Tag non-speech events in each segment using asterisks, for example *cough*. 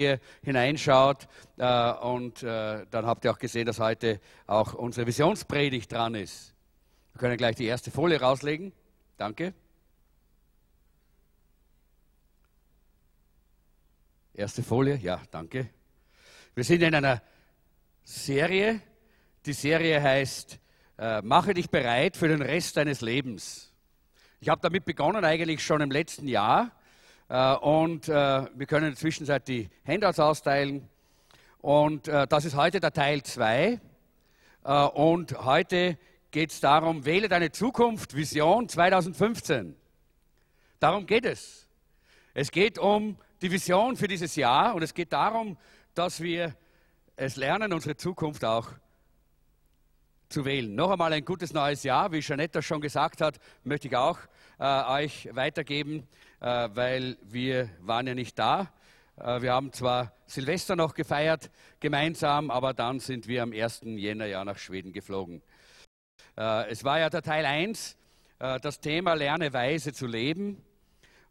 hier hineinschaut. Äh, und äh, dann habt ihr auch gesehen, dass heute auch unsere Visionspredigt dran ist. Wir können gleich die erste Folie rauslegen. Danke. Erste Folie, ja, danke. Wir sind in einer Serie. Die Serie heißt äh, Mache dich bereit für den Rest deines Lebens. Ich habe damit begonnen eigentlich schon im letzten Jahr und äh, wir können in der Zwischenzeit die Handouts austeilen. Und äh, das ist heute der Teil 2. Äh, und heute geht es darum, wähle deine Zukunft, Vision 2015. Darum geht es. Es geht um die Vision für dieses Jahr und es geht darum, dass wir es lernen, unsere Zukunft auch zu wählen. Noch einmal ein gutes neues Jahr. Wie Janetta schon gesagt hat, möchte ich auch äh, euch weitergeben, äh, weil wir waren ja nicht da. Äh, wir haben zwar Silvester noch gefeiert gemeinsam, aber dann sind wir am 1. Jänner ja nach Schweden geflogen. Äh, es war ja der Teil 1, äh, das Thema Lerne weise zu leben.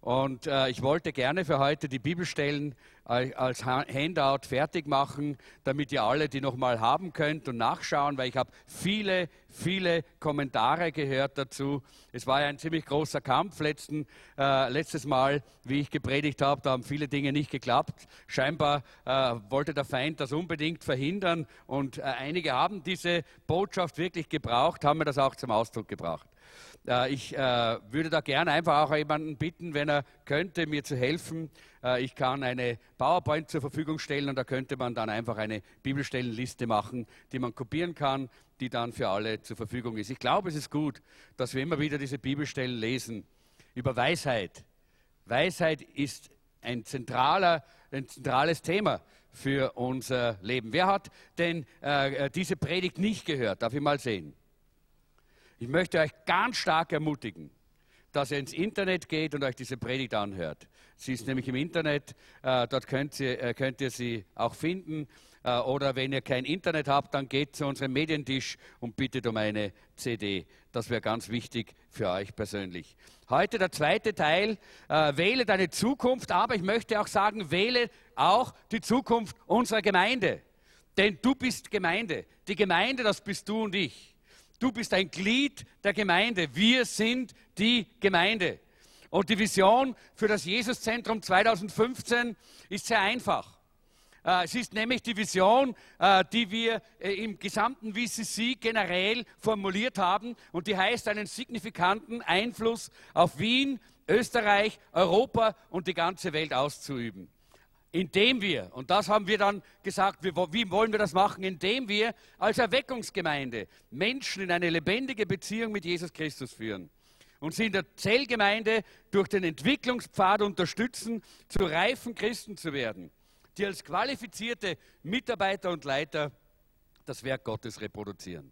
Und äh, ich wollte gerne für heute die Bibelstellen äh, als Handout fertig machen, damit ihr alle die nochmal haben könnt und nachschauen, weil ich habe viele, viele Kommentare gehört dazu. Es war ja ein ziemlich großer Kampf letzten, äh, letztes Mal, wie ich gepredigt habe. Da haben viele Dinge nicht geklappt. Scheinbar äh, wollte der Feind das unbedingt verhindern und äh, einige haben diese Botschaft wirklich gebraucht, haben mir das auch zum Ausdruck gebracht. Äh, ich äh, würde da gerne einfach auch jemanden bitten, wenn er könnte, mir zu helfen. Äh, ich kann eine PowerPoint zur Verfügung stellen und da könnte man dann einfach eine Bibelstellenliste machen, die man kopieren kann, die dann für alle zur Verfügung ist. Ich glaube, es ist gut, dass wir immer wieder diese Bibelstellen lesen über Weisheit. Weisheit ist ein, zentraler, ein zentrales Thema für unser Leben. Wer hat denn äh, diese Predigt nicht gehört? Darf ich mal sehen? Ich möchte euch ganz stark ermutigen, dass ihr ins Internet geht und euch diese Predigt anhört. Sie ist nämlich im Internet, äh, dort könnt ihr, äh, könnt ihr, sie auch finden. Äh, oder wenn ihr kein Internet habt, dann geht zu unserem Medientisch und bittet um eine CD. Das wäre ganz wichtig für euch persönlich. Heute der zweite Teil, äh, wähle deine Zukunft, aber ich möchte auch sagen, wähle auch die Zukunft unserer Gemeinde. Denn du bist Gemeinde. Die Gemeinde, das bist du und ich. Du bist ein Glied der Gemeinde. Wir sind die Gemeinde. Und die Vision für das Jesuszentrum 2015 ist sehr einfach. Äh, es ist nämlich die Vision, äh, die wir äh, im gesamten VCC generell formuliert haben und die heißt, einen signifikanten Einfluss auf Wien, Österreich, Europa und die ganze Welt auszuüben indem wir, und das haben wir dann gesagt, wie wollen wir das machen, indem wir als Erweckungsgemeinde Menschen in eine lebendige Beziehung mit Jesus Christus führen und sie in der Zellgemeinde durch den Entwicklungspfad unterstützen, zu reifen Christen zu werden, die als qualifizierte Mitarbeiter und Leiter das Werk Gottes reproduzieren.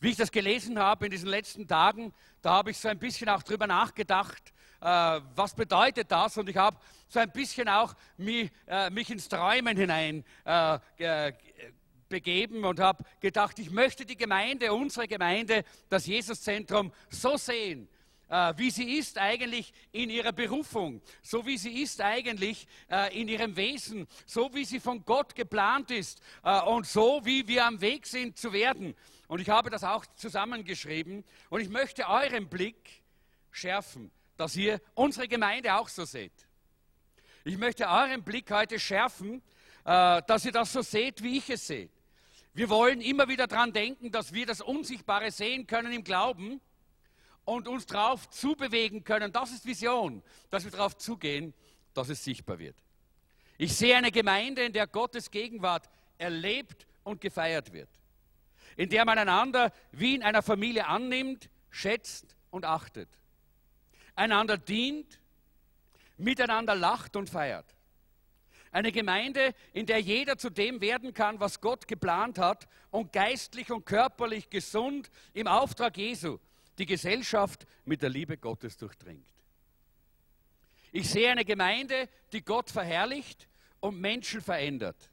Wie ich das gelesen habe in diesen letzten Tagen, da habe ich so ein bisschen auch drüber nachgedacht, äh, was bedeutet das? Und ich habe so ein bisschen auch mich, äh, mich ins Träumen hinein äh, begeben und habe gedacht, ich möchte die Gemeinde, unsere Gemeinde, das Jesuszentrum so sehen, äh, wie sie ist eigentlich in ihrer Berufung, so wie sie ist eigentlich äh, in ihrem Wesen, so wie sie von Gott geplant ist äh, und so wie wir am Weg sind zu werden. Und ich habe das auch zusammengeschrieben und ich möchte euren Blick schärfen dass ihr unsere Gemeinde auch so seht. Ich möchte euren Blick heute schärfen, äh, dass ihr das so seht, wie ich es sehe. Wir wollen immer wieder daran denken, dass wir das Unsichtbare sehen können im Glauben und uns darauf zubewegen können. Das ist Vision, dass wir darauf zugehen, dass es sichtbar wird. Ich sehe eine Gemeinde, in der Gottes Gegenwart erlebt und gefeiert wird, in der man einander wie in einer Familie annimmt, schätzt und achtet einander dient, miteinander lacht und feiert. Eine Gemeinde, in der jeder zu dem werden kann, was Gott geplant hat und geistlich und körperlich gesund im Auftrag Jesu die Gesellschaft mit der Liebe Gottes durchdringt. Ich sehe eine Gemeinde, die Gott verherrlicht und Menschen verändert.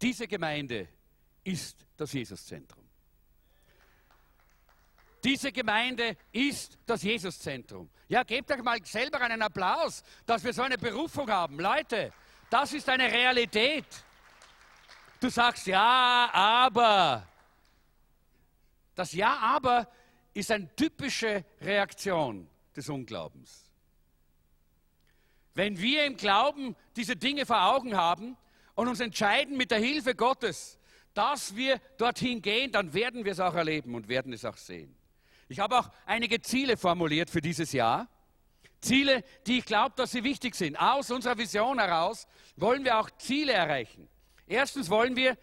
Diese Gemeinde ist das Jesuszentrum. Diese Gemeinde ist das Jesuszentrum. Ja, gebt euch mal selber einen Applaus, dass wir so eine Berufung haben. Leute, Das ist eine Realität. Du sagst ja, aber. Das Ja, aber ist eine typische Reaktion des Unglaubens. Wenn wir im Glauben diese Dinge vor Augen haben und uns entscheiden mit der Hilfe Gottes, dass wir dorthin gehen, dann werden wir es auch erleben und werden es auch sehen. Ich habe auch einige Ziele formuliert für dieses Jahr. Ziele, die ich glaube, dass sie wichtig sind. Aus unserer Vision heraus wollen wir auch Ziele erreichen. Erstens wollen wir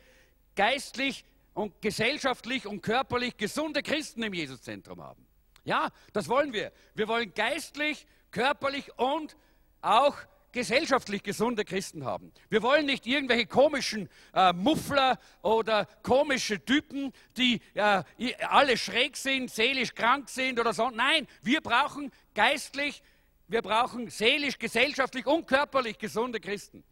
geistlich und gesellschaftlich und körperlich gesunde Christen im Jesuszentrum haben. Ja, das wollen wir. Wir wollen geistlich, körperlich und auch gesellschaftlich gesunde Christen haben. Wir wollen nicht irgendwelche komischen äh, Muffler oder komische Typen, die äh, alle schräg sind, seelisch krank sind oder so. Nein, wir brauchen geistlich, wir brauchen seelisch, gesellschaftlich und körperlich gesunde Christen.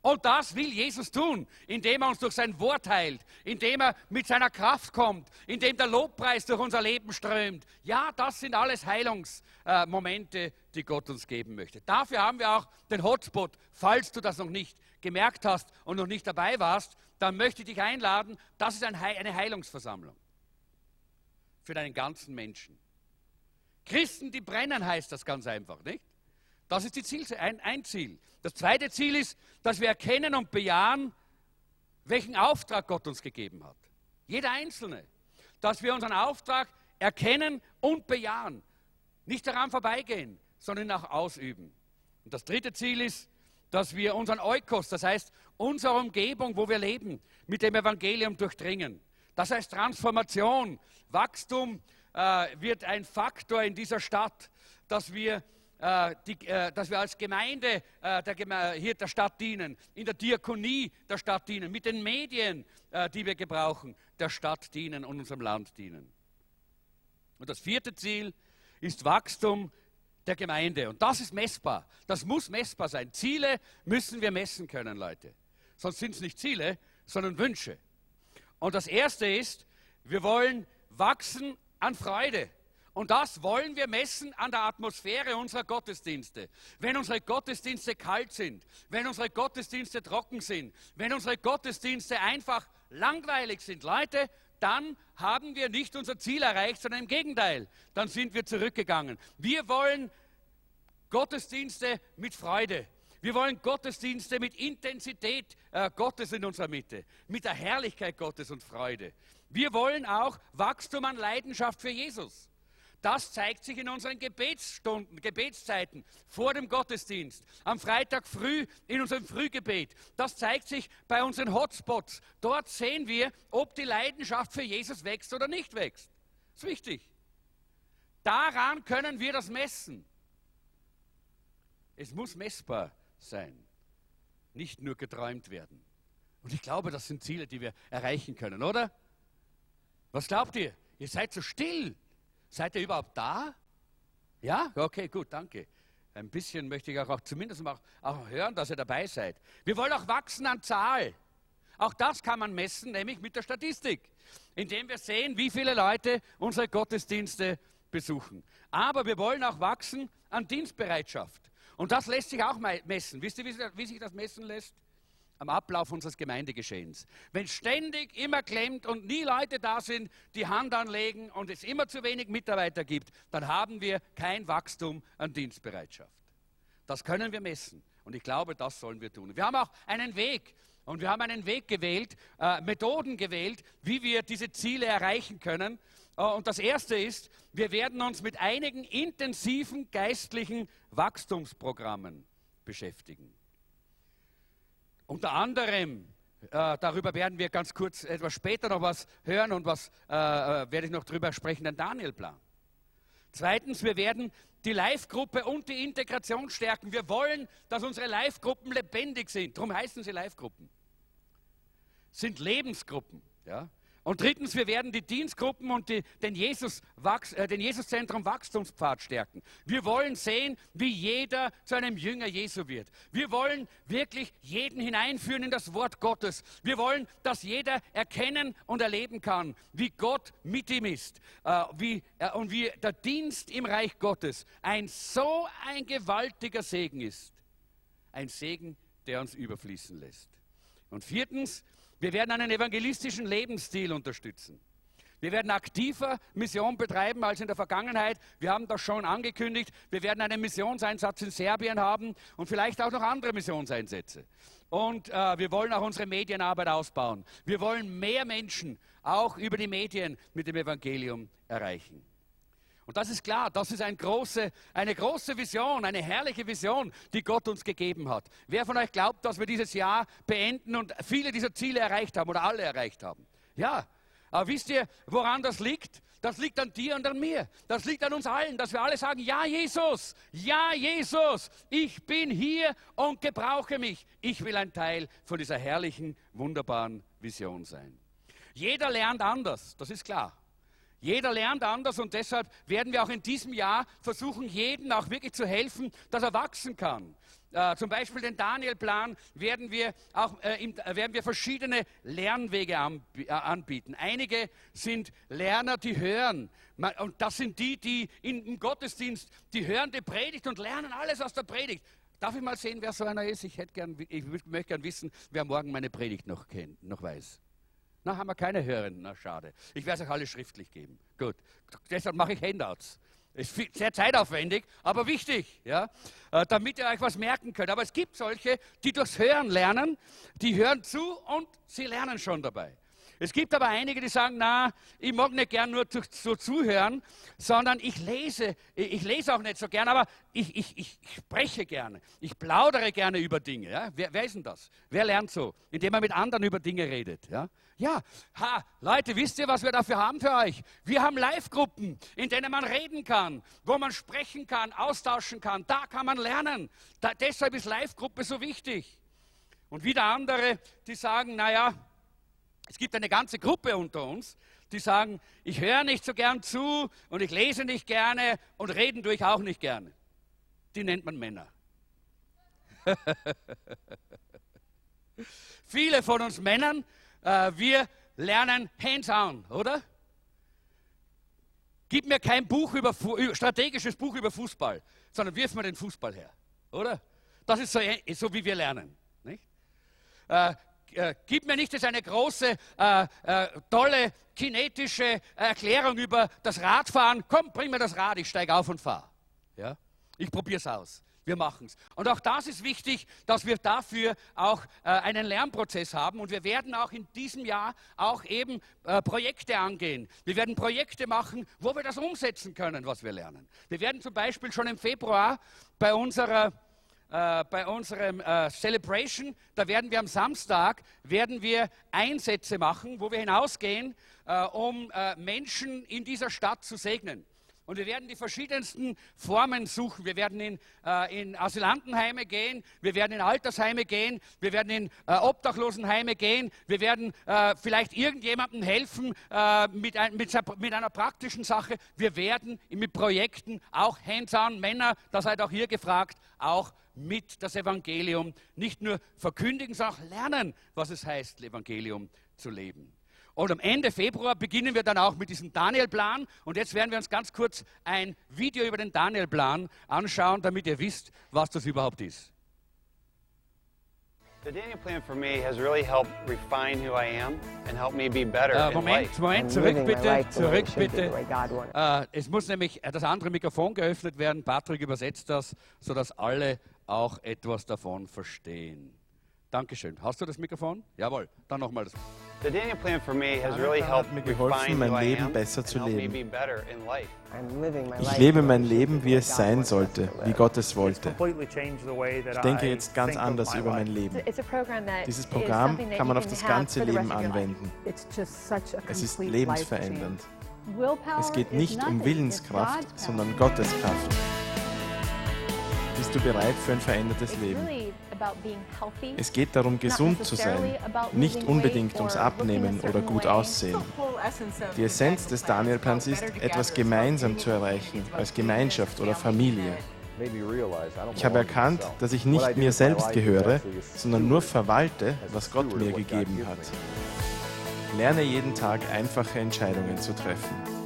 Und das will Jesus tun, indem er uns durch sein Wort heilt, indem er mit seiner Kraft kommt, indem der Lobpreis durch unser Leben strömt. Ja, das sind alles Heilungsmomente, äh, die Gott uns geben möchte. Dafür haben wir auch den Hotspot. Falls du das noch nicht gemerkt hast und noch nicht dabei warst, dann möchte ich dich einladen. Das ist eine Heilungsversammlung für deinen ganzen Menschen. Christen, die brennen, heißt das ganz einfach, nicht? Das ist Ziel, ein, ein Ziel. Das zweite Ziel ist, dass wir erkennen und bejahen, welchen Auftrag Gott uns gegeben hat. Jeder Einzelne. Dass wir unseren Auftrag erkennen und bejahen. Nicht daran vorbeigehen, sondern auch ausüben. Und das dritte Ziel ist, dass wir unseren Eukos, das heißt unsere Umgebung, wo wir leben, mit dem Evangelium durchdringen. Das heißt Transformation, Wachstum äh, wird ein Faktor in dieser Stadt, dass wir die, äh, dass wir als Gemeinde äh, der Geme hier der Stadt dienen, in der Diakonie der Stadt dienen, mit den Medien, äh, die wir gebrauchen, der Stadt dienen und unserem Land dienen. Und das vierte Ziel ist Wachstum der Gemeinde. Und das ist messbar. Das muss messbar sein. Ziele müssen wir messen können, Leute. Sonst sind es nicht Ziele, sondern Wünsche. Und das erste ist, wir wollen wachsen an Freude. Und das wollen wir messen an der Atmosphäre unserer Gottesdienste. Wenn unsere Gottesdienste kalt sind, wenn unsere Gottesdienste trocken sind, wenn unsere Gottesdienste einfach langweilig sind, Leute, dann haben wir nicht unser Ziel erreicht, sondern im Gegenteil, dann sind wir zurückgegangen. Wir wollen Gottesdienste mit Freude. Wir wollen Gottesdienste mit Intensität äh, Gottes in unserer Mitte, mit der Herrlichkeit Gottes und Freude. Wir wollen auch Wachstum an Leidenschaft für Jesus. Das zeigt sich in unseren Gebetsstunden, Gebetszeiten vor dem Gottesdienst, am Freitag früh in unserem Frühgebet. Das zeigt sich bei unseren Hotspots. Dort sehen wir, ob die Leidenschaft für Jesus wächst oder nicht wächst. Das ist wichtig. Daran können wir das messen. Es muss messbar sein, nicht nur geträumt werden. Und ich glaube, das sind Ziele, die wir erreichen können, oder? Was glaubt ihr? Ihr seid so still. Seid ihr überhaupt da? Ja? Okay, gut, danke. Ein bisschen möchte ich auch, zumindest auch, auch hören, dass ihr dabei seid. Wir wollen auch wachsen an Zahl. Auch das kann man messen, nämlich mit der Statistik, indem wir sehen, wie viele Leute unsere Gottesdienste besuchen. Aber wir wollen auch wachsen an Dienstbereitschaft. Und das lässt sich auch messen. Wisst ihr, wie sich das messen lässt? Am Ablauf unseres Gemeindegeschehens. Wenn ständig immer klemmt und nie Leute da sind, die Hand anlegen und es immer zu wenig Mitarbeiter gibt, dann haben wir kein Wachstum an Dienstbereitschaft. Das können wir messen und ich glaube, das sollen wir tun. Wir haben auch einen Weg und wir haben einen Weg gewählt, äh, Methoden gewählt, wie wir diese Ziele erreichen können. Äh, und das erste ist, wir werden uns mit einigen intensiven geistlichen Wachstumsprogrammen beschäftigen. Unter anderem, äh, darüber werden wir ganz kurz etwas später noch was hören und was äh, äh werde ich noch darüber sprechen, den Danielplan. Zweitens, wir werden die Live-Gruppe und die Integration stärken. Wir wollen, dass unsere Live-Gruppen lebendig sind. Darum heißen sie Live-Gruppen. Sind Lebensgruppen. Ja? Und drittens, wir werden die Dienstgruppen und die, den, Jesus, äh, den Jesuszentrum Wachstumspfad stärken. Wir wollen sehen, wie jeder zu einem Jünger Jesu wird. Wir wollen wirklich jeden hineinführen in das Wort Gottes. Wir wollen, dass jeder erkennen und erleben kann, wie Gott mit ihm ist äh, wie, äh, und wie der Dienst im Reich Gottes ein so ein gewaltiger Segen ist. Ein Segen, der uns überfließen lässt. Und viertens, wir werden einen evangelistischen Lebensstil unterstützen. Wir werden aktiver Mission betreiben als in der Vergangenheit. Wir haben das schon angekündigt. Wir werden einen Missionseinsatz in Serbien haben und vielleicht auch noch andere Missionseinsätze. Und äh, wir wollen auch unsere Medienarbeit ausbauen. Wir wollen mehr Menschen auch über die Medien mit dem Evangelium erreichen. Und das ist klar, das ist eine große, eine große Vision, eine herrliche Vision, die Gott uns gegeben hat. Wer von euch glaubt, dass wir dieses Jahr beenden und viele dieser Ziele erreicht haben oder alle erreicht haben? Ja, aber wisst ihr, woran das liegt? Das liegt an dir und an mir. Das liegt an uns allen, dass wir alle sagen, ja Jesus, ja Jesus, ich bin hier und gebrauche mich. Ich will ein Teil von dieser herrlichen, wunderbaren Vision sein. Jeder lernt anders, das ist klar. Jeder lernt anders und deshalb werden wir auch in diesem Jahr versuchen, jedem auch wirklich zu helfen, dass er wachsen kann. Äh, zum Beispiel den Daniel-Plan werden wir auch äh, im, äh, werden wir verschiedene Lernwege äh, anbieten. Einige sind Lerner, die hören. Und das sind die, die im Gottesdienst, die hören die Predigt und lernen alles aus der Predigt. Darf ich mal sehen, wer so einer ist? Ich, hätte gern, ich möchte gern wissen, wer morgen meine Predigt noch kennt, noch weiß. Na, haben wir keine Hörenden. Na, schade. Ich werde es euch alle schriftlich geben. Gut. Deshalb mache ich Handouts. Ist sehr zeitaufwendig, aber wichtig, ja, äh, damit ihr euch was merken könnt. Aber es gibt solche, die durchs Hören lernen, die hören zu und sie lernen schon dabei. Es gibt aber einige, die sagen, na, ich mag nicht gern nur zu, so zuhören, sondern ich lese, ich lese auch nicht so gern, aber ich, ich, ich spreche gerne, ich plaudere gerne über Dinge. Ja? Wer, wer ist denn das? Wer lernt so? Indem er mit anderen über Dinge redet. Ja, ja ha, Leute, wisst ihr, was wir dafür haben für euch? Wir haben Live-Gruppen, in denen man reden kann, wo man sprechen kann, austauschen kann. Da kann man lernen. Da, deshalb ist Live-Gruppe so wichtig. Und wieder andere, die sagen, naja, es gibt eine ganze Gruppe unter uns, die sagen, ich höre nicht so gern zu und ich lese nicht gerne und reden tue ich auch nicht gerne. Die nennt man Männer. *laughs* Viele von uns Männern, äh, wir lernen hands-on, oder? Gib mir kein Buch über, strategisches Buch über Fußball, sondern wirf mir den Fußball her, oder? Das ist so, so wie wir lernen. Nicht? Äh, äh, gib mir nicht jetzt eine große, äh, äh, tolle, kinetische Erklärung über das Radfahren. Komm, bring mir das Rad, ich steige auf und fahre. Ja? Ich probiere es aus. Wir machen es. Und auch das ist wichtig, dass wir dafür auch äh, einen Lernprozess haben. Und wir werden auch in diesem Jahr auch eben äh, Projekte angehen. Wir werden Projekte machen, wo wir das umsetzen können, was wir lernen. Wir werden zum Beispiel schon im Februar bei unserer äh, bei unserem äh, Celebration, da werden wir am Samstag, werden wir Einsätze machen, wo wir hinausgehen, äh, um äh, Menschen in dieser Stadt zu segnen. Und wir werden die verschiedensten Formen suchen. Wir werden in, äh, in Asylantenheime gehen, wir werden in Altersheime gehen, wir werden in äh, Obdachlosenheime gehen, wir werden äh, vielleicht irgendjemandem helfen äh, mit, ein, mit, mit, einer praktischen Sache. Wir werden mit Projekten auch hands-on Männer, das seid auch hier gefragt, auch mit das Evangelium nicht nur verkündigen, sondern auch lernen, was es heißt, Evangelium zu leben. Und am Ende Februar beginnen wir dann auch mit diesem Daniel-Plan. Und jetzt werden wir uns ganz kurz ein Video über den Daniel-Plan anschauen, damit ihr wisst, was das überhaupt ist. The Daniel Plan for me has really helped refine who I am and help me be better uh, Moment, Moment, zurück bitte, zurück bitte. Uh, es muss nämlich das andere Mikrofon geöffnet werden. Patrick übersetzt das, sodass alle auch etwas davon verstehen. Dankeschön. Hast du das Mikrofon? Jawohl. Dann nochmal das. The Daniel Plan for me has really helped mir geholfen, mein Leben besser zu leben. Ich lebe mein Leben, wie es sein sollte, wie Gott es wollte. Ich denke jetzt ganz anders über mein Leben. Dieses Programm kann man auf das ganze Leben anwenden. Es ist lebensverändernd. Es geht nicht um Willenskraft, sondern Gottes Kraft. Bist du bereit für ein verändertes Leben? Es geht darum, gesund zu sein, nicht unbedingt ums Abnehmen oder gut aussehen. Die Essenz des Daniel-Plans ist, etwas gemeinsam zu erreichen, als Gemeinschaft oder Familie. Ich habe erkannt, dass ich nicht mir selbst gehöre, sondern nur verwalte, was Gott mir gegeben hat. Lerne jeden Tag einfache Entscheidungen zu treffen.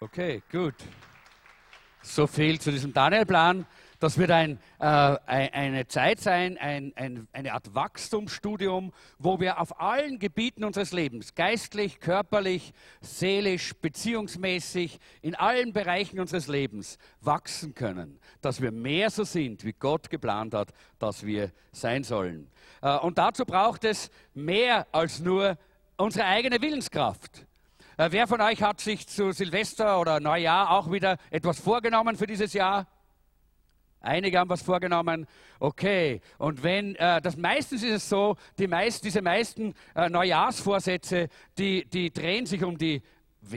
Okay, gut. So viel zu diesem Daniel-Plan. Das wird ein, äh, eine Zeit sein, ein, ein, eine Art Wachstumsstudium, wo wir auf allen Gebieten unseres Lebens, geistlich, körperlich, seelisch, beziehungsmäßig, in allen Bereichen unseres Lebens wachsen können, dass wir mehr so sind, wie Gott geplant hat, dass wir sein sollen. Äh, und dazu braucht es mehr als nur unsere eigene Willenskraft. Äh, wer von euch hat sich zu Silvester oder Neujahr auch wieder etwas vorgenommen für dieses Jahr? Einige haben was vorgenommen. Okay. Und wenn, äh, das meistens ist es so, die meist, diese meisten äh, Neujahrsvorsätze, die, die drehen sich um die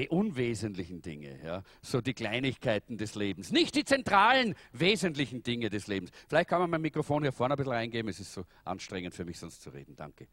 unwesentlichen Dinge, ja? so die Kleinigkeiten des Lebens, nicht die zentralen, wesentlichen Dinge des Lebens. Vielleicht kann man mein Mikrofon hier vorne ein bisschen reingeben, es ist so anstrengend für mich, sonst zu reden. Danke.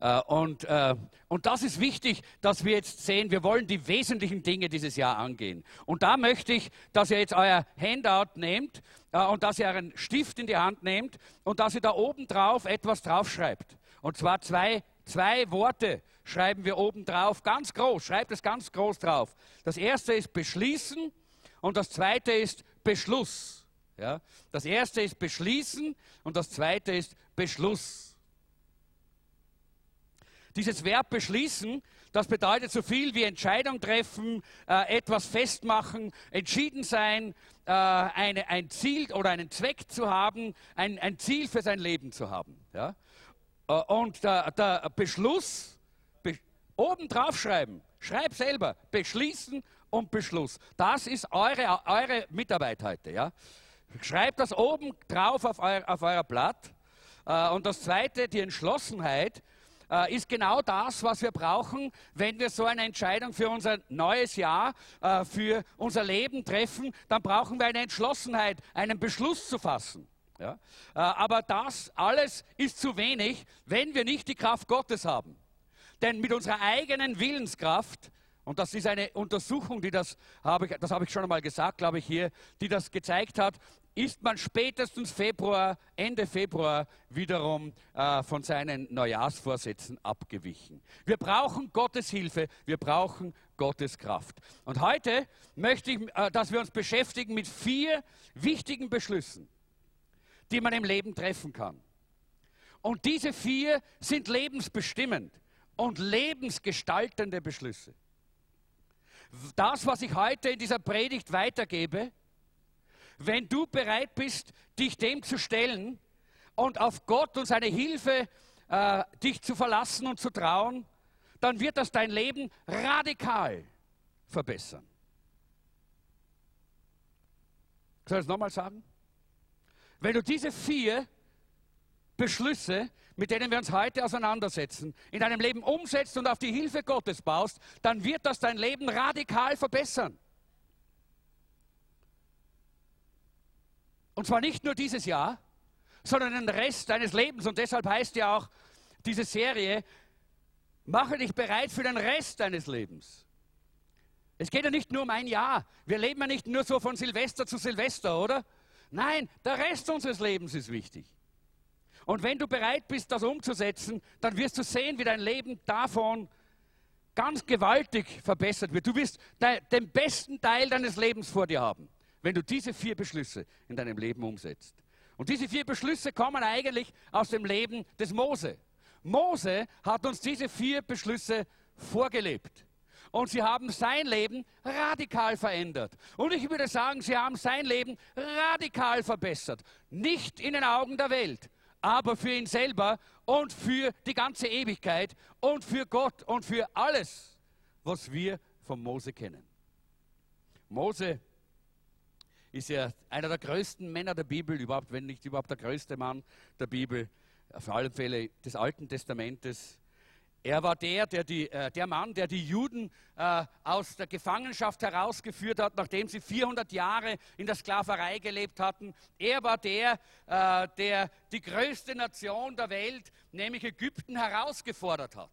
Äh, und, äh, und das ist wichtig, dass wir jetzt sehen, wir wollen die wesentlichen Dinge dieses Jahr angehen. Und da möchte ich, dass ihr jetzt euer Handout nehmt äh, und dass ihr einen Stift in die Hand nehmt und dass ihr da oben drauf etwas draufschreibt. Und zwar zwei, zwei Worte schreiben wir oben drauf, ganz groß, schreibt es ganz groß drauf. Das erste ist beschließen und das zweite ist Beschluss. Ja? Das erste ist beschließen und das zweite ist Beschluss. Dieses Verb beschließen, das bedeutet so viel wie Entscheidung treffen, äh, etwas festmachen, entschieden sein, äh, eine, ein Ziel oder einen Zweck zu haben, ein, ein Ziel für sein Leben zu haben. Ja? Äh, und der, der Beschluss, be, oben drauf schreiben, schreib selber, beschließen und Beschluss. Das ist eure, eure Mitarbeit heute. Ja? Schreibt das oben drauf auf, euer, auf euer Blatt. Äh, und das zweite, die Entschlossenheit, äh, ist genau das, was wir brauchen, wenn wir so eine Entscheidung für unser neues Jahr, äh, für unser Leben treffen. Dann brauchen wir eine Entschlossenheit, einen Beschluss zu fassen. Ja? Aber das alles ist zu wenig, wenn wir nicht die Kraft Gottes haben. Denn mit unserer eigenen Willenskraft und das ist eine Untersuchung, die das habe ich, das habe ich schon einmal gesagt, glaube ich hier, die das gezeigt hat ist man spätestens Februar, Ende Februar wiederum äh, von seinen Neujahrsvorsätzen abgewichen. Wir brauchen Gottes Hilfe, wir brauchen Gottes Kraft. Und heute möchte ich, äh, dass wir uns beschäftigen mit vier wichtigen Beschlüssen, die man im Leben treffen kann. Und diese vier sind lebensbestimmend und lebensgestaltende Beschlüsse. Das, was ich heute in dieser Predigt weitergebe, wenn du bereit bist, dich dem zu stellen und auf Gott und seine Hilfe äh, dich zu verlassen und zu trauen, dann wird das dein Leben radikal verbessern. Soll ich es nochmal sagen? Wenn du diese vier Beschlüsse, mit denen wir uns heute auseinandersetzen, in deinem Leben umsetzt und auf die Hilfe Gottes baust, dann wird das dein Leben radikal verbessern. Und zwar nicht nur dieses Jahr, sondern den Rest deines Lebens. Und deshalb heißt ja auch diese Serie, mache dich bereit für den Rest deines Lebens. Es geht ja nicht nur um ein Jahr. Wir leben ja nicht nur so von Silvester zu Silvester, oder? Nein, der Rest unseres Lebens ist wichtig. Und wenn du bereit bist, das umzusetzen, dann wirst du sehen, wie dein Leben davon ganz gewaltig verbessert wird. Du wirst den besten Teil deines Lebens vor dir haben wenn du diese vier Beschlüsse in deinem Leben umsetzt. Und diese vier Beschlüsse kommen eigentlich aus dem Leben des Mose. Mose hat uns diese vier Beschlüsse vorgelebt. Und sie haben sein Leben radikal verändert. Und ich würde sagen, sie haben sein Leben radikal verbessert. Nicht in den Augen der Welt, aber für ihn selber und für die ganze Ewigkeit und für Gott und für alles, was wir von Mose kennen. Mose ist ja einer der größten Männer der Bibel, überhaupt, wenn nicht überhaupt der größte Mann der Bibel, auf alle Fälle des Alten Testamentes. Er war der, der, die, äh, der Mann, der die Juden äh, aus der Gefangenschaft herausgeführt hat, nachdem sie 400 Jahre in der Sklaverei gelebt hatten. Er war der, äh, der die größte Nation der Welt, nämlich Ägypten, herausgefordert hat.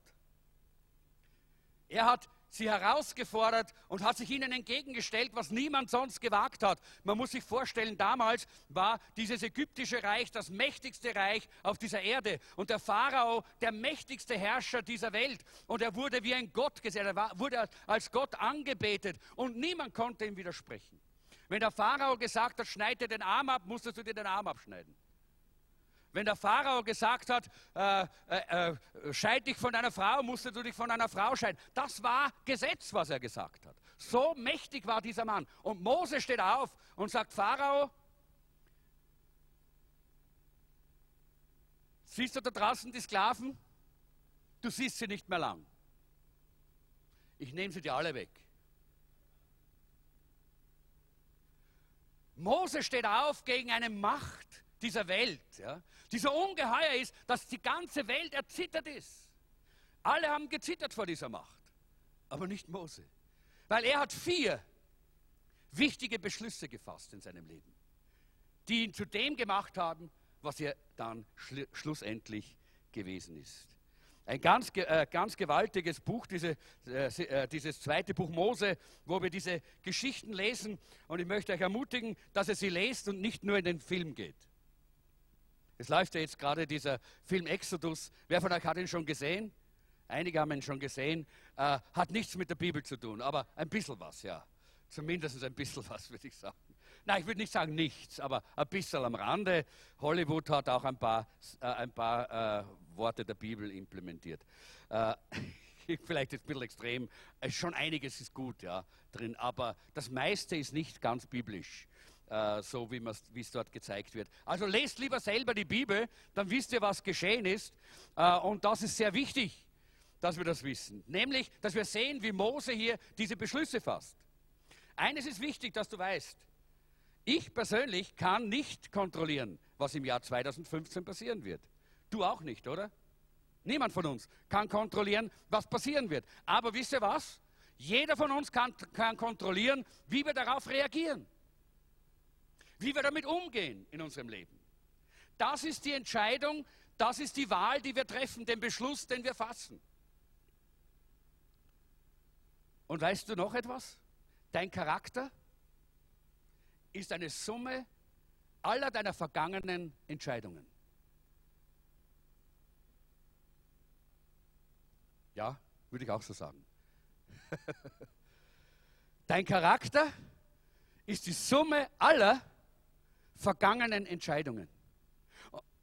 Er hat sie herausgefordert und hat sich ihnen entgegengestellt, was niemand sonst gewagt hat. Man muss sich vorstellen, damals war dieses ägyptische Reich das mächtigste Reich auf dieser Erde und der Pharao der mächtigste Herrscher dieser Welt. Und er wurde wie ein Gott gesehen, er war, wurde als Gott angebetet und niemand konnte ihm widersprechen. Wenn der Pharao gesagt hat, schneide den Arm ab, musstest du dir den Arm abschneiden. Wenn der Pharao gesagt hat, äh, äh, äh, scheid dich von deiner Frau, musstest du dich von einer Frau scheiden. Das war Gesetz, was er gesagt hat. So mächtig war dieser Mann. Und Mose steht auf und sagt, Pharao, siehst du da draußen die Sklaven? Du siehst sie nicht mehr lang. Ich nehme sie dir alle weg. Mose steht auf gegen eine Macht dieser Welt, ja, die so ungeheuer ist, dass die ganze Welt erzittert ist. Alle haben gezittert vor dieser Macht, aber nicht Mose. Weil er hat vier wichtige Beschlüsse gefasst in seinem Leben, die ihn zu dem gemacht haben, was er dann schl schlussendlich gewesen ist. Ein ganz, äh, ganz gewaltiges Buch, diese, äh, äh, dieses zweite Buch Mose, wo wir diese Geschichten lesen. Und ich möchte euch ermutigen, dass ihr sie lest und nicht nur in den Film geht. Es läuft ja jetzt gerade dieser Film Exodus. Wer von euch hat ihn schon gesehen? Einige haben ihn schon gesehen. Äh, hat nichts mit der Bibel zu tun, aber ein bisschen was, ja. Zumindest ein bisschen *laughs* was, würde ich sagen. Nein, ich würde nicht sagen nichts, aber ein bisschen am Rande. Hollywood hat auch ein paar, äh, ein paar äh, Worte der Bibel implementiert. Äh, *laughs* vielleicht ist ein bisschen extrem. Schon einiges ist gut ja, drin, aber das meiste ist nicht ganz biblisch. Äh, so wie es dort gezeigt wird. Also lest lieber selber die Bibel, dann wisst ihr, was geschehen ist. Äh, und das ist sehr wichtig, dass wir das wissen. Nämlich, dass wir sehen, wie Mose hier diese Beschlüsse fasst. Eines ist wichtig, dass du weißt. Ich persönlich kann nicht kontrollieren, was im Jahr 2015 passieren wird. Du auch nicht, oder? Niemand von uns kann kontrollieren, was passieren wird. Aber wisst ihr was? Jeder von uns kann, kann kontrollieren, wie wir darauf reagieren wie wir damit umgehen in unserem Leben. Das ist die Entscheidung, das ist die Wahl, die wir treffen, den Beschluss, den wir fassen. Und weißt du noch etwas? Dein Charakter ist eine Summe aller deiner vergangenen Entscheidungen. Ja, würde ich auch so sagen. *laughs* Dein Charakter ist die Summe aller vergangenen Entscheidungen.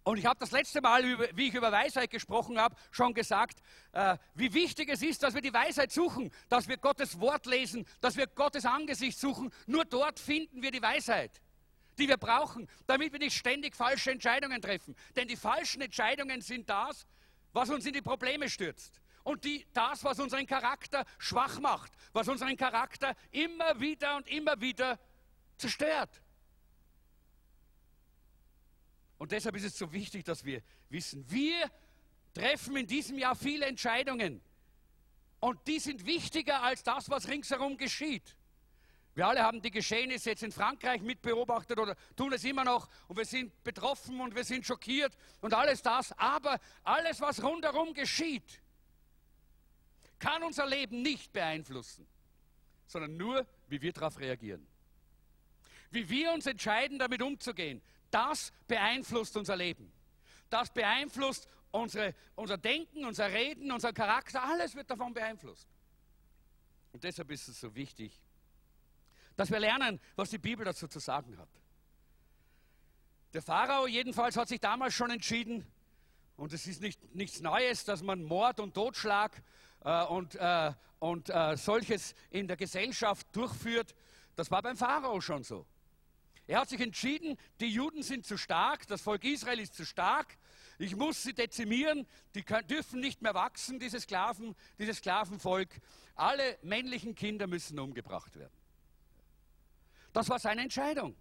Und ich habe das letzte Mal, wie ich über Weisheit gesprochen habe, schon gesagt, äh, wie wichtig es ist, dass wir die Weisheit suchen, dass wir Gottes Wort lesen, dass wir Gottes Angesicht suchen. Nur dort finden wir die Weisheit, die wir brauchen, damit wir nicht ständig falsche Entscheidungen treffen. Denn die falschen Entscheidungen sind das, was uns in die Probleme stürzt. Und die, das, was unseren Charakter schwach macht, was unseren Charakter immer wieder und immer wieder zerstört. Und deshalb ist es so wichtig, dass wir wissen, wir treffen in diesem Jahr viele Entscheidungen. Und die sind wichtiger als das, was ringsherum geschieht. Wir alle haben die Geschehnisse jetzt in Frankreich mitbeobachtet oder tun es immer noch und wir sind betroffen und wir sind schockiert und alles das. Aber alles, was rundherum geschieht, kann unser Leben nicht beeinflussen, sondern nur, wie wir darauf reagieren. Wie wir uns entscheiden, damit umzugehen, das beeinflusst unser Leben. Das beeinflusst unsere, unser Denken, unser Reden, unser Charakter. Alles wird davon beeinflusst. Und deshalb ist es so wichtig, dass wir lernen, was die Bibel dazu zu sagen hat. Der Pharao jedenfalls hat sich damals schon entschieden, und es ist nicht, nichts Neues, dass man Mord und Totschlag äh, und, äh, und äh, solches in der Gesellschaft durchführt. Das war beim Pharao schon so. Er hat sich entschieden, die Juden sind zu stark, das Volk Israel ist zu stark, ich muss sie dezimieren, die können, dürfen nicht mehr wachsen, diese Sklaven, dieses Sklavenvolk. Alle männlichen Kinder müssen umgebracht werden. Das war seine Entscheidung.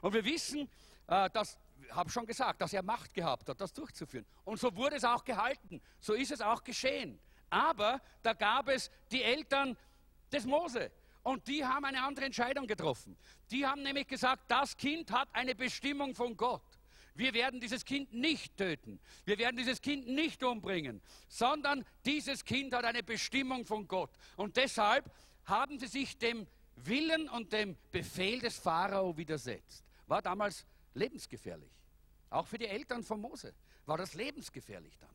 Und wir wissen, äh, dass, habe schon gesagt, dass er Macht gehabt hat, das durchzuführen. Und so wurde es auch gehalten. So ist es auch geschehen. Aber da gab es die Eltern des Mose. Und die haben eine andere Entscheidung getroffen. Die haben nämlich gesagt, das Kind hat eine Bestimmung von Gott. Wir werden dieses Kind nicht töten. Wir werden dieses Kind nicht umbringen, sondern dieses Kind hat eine Bestimmung von Gott. Und deshalb haben sie sich dem Willen und dem Befehl des Pharao widersetzt. War damals lebensgefährlich. Auch für die Eltern von Mose war das lebensgefährlich damals.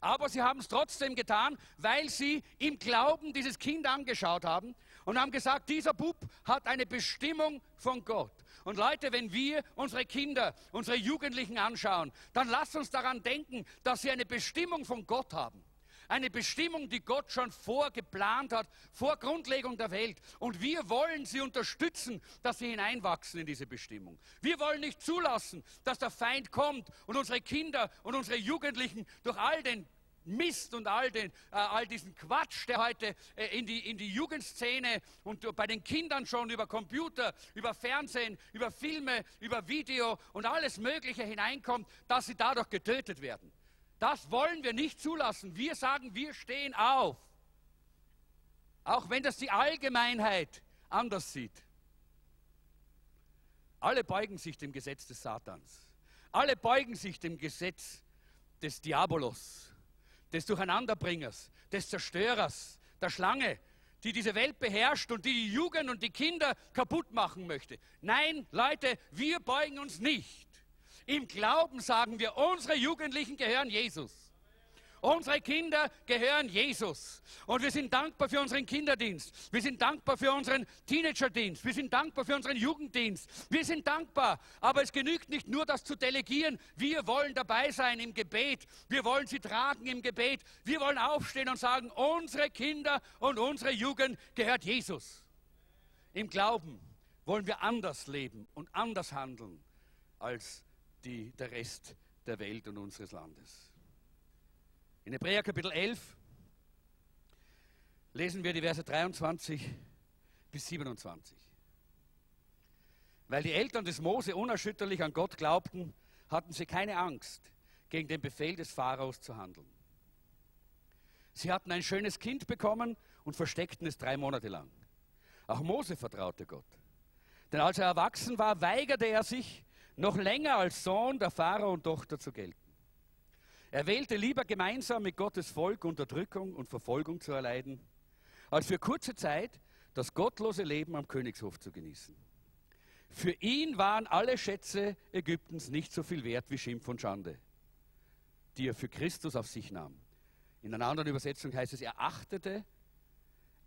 Aber sie haben es trotzdem getan, weil sie im Glauben dieses Kind angeschaut haben und haben gesagt, dieser Bub hat eine Bestimmung von Gott. Und Leute, wenn wir unsere Kinder, unsere Jugendlichen anschauen, dann lasst uns daran denken, dass sie eine Bestimmung von Gott haben. Eine Bestimmung, die Gott schon vorgeplant hat, vor Grundlegung der Welt. Und wir wollen sie unterstützen, dass sie hineinwachsen in diese Bestimmung. Wir wollen nicht zulassen, dass der Feind kommt und unsere Kinder und unsere Jugendlichen durch all den Mist und all, den, äh, all diesen Quatsch, der heute äh, in, die, in die Jugendszene und bei den Kindern schon über Computer, über Fernsehen, über Filme, über Video und alles Mögliche hineinkommt, dass sie dadurch getötet werden. Das wollen wir nicht zulassen. Wir sagen, wir stehen auf. Auch wenn das die Allgemeinheit anders sieht. Alle beugen sich dem Gesetz des Satans. Alle beugen sich dem Gesetz des Diabolos, des Durcheinanderbringers, des Zerstörers, der Schlange, die diese Welt beherrscht und die die Jugend und die Kinder kaputt machen möchte. Nein, Leute, wir beugen uns nicht. Im Glauben sagen wir, unsere Jugendlichen gehören Jesus. Unsere Kinder gehören Jesus. Und wir sind dankbar für unseren Kinderdienst. Wir sind dankbar für unseren Teenagerdienst. Wir sind dankbar für unseren Jugenddienst. Wir sind dankbar. Aber es genügt nicht nur, das zu delegieren. Wir wollen dabei sein im Gebet. Wir wollen sie tragen im Gebet. Wir wollen aufstehen und sagen, unsere Kinder und unsere Jugend gehört Jesus. Im Glauben wollen wir anders leben und anders handeln als die, der Rest der Welt und unseres Landes. In Hebräer Kapitel 11 lesen wir die Verse 23 bis 27. Weil die Eltern des Mose unerschütterlich an Gott glaubten, hatten sie keine Angst, gegen den Befehl des Pharaos zu handeln. Sie hatten ein schönes Kind bekommen und versteckten es drei Monate lang. Auch Mose vertraute Gott. Denn als er erwachsen war, weigerte er sich, noch länger als Sohn der Pharao und Tochter zu gelten. Er wählte lieber gemeinsam mit Gottes Volk Unterdrückung und Verfolgung zu erleiden, als für kurze Zeit das gottlose Leben am Königshof zu genießen. Für ihn waren alle Schätze Ägyptens nicht so viel wert wie Schimpf und Schande, die er für Christus auf sich nahm. In einer anderen Übersetzung heißt es, er achtete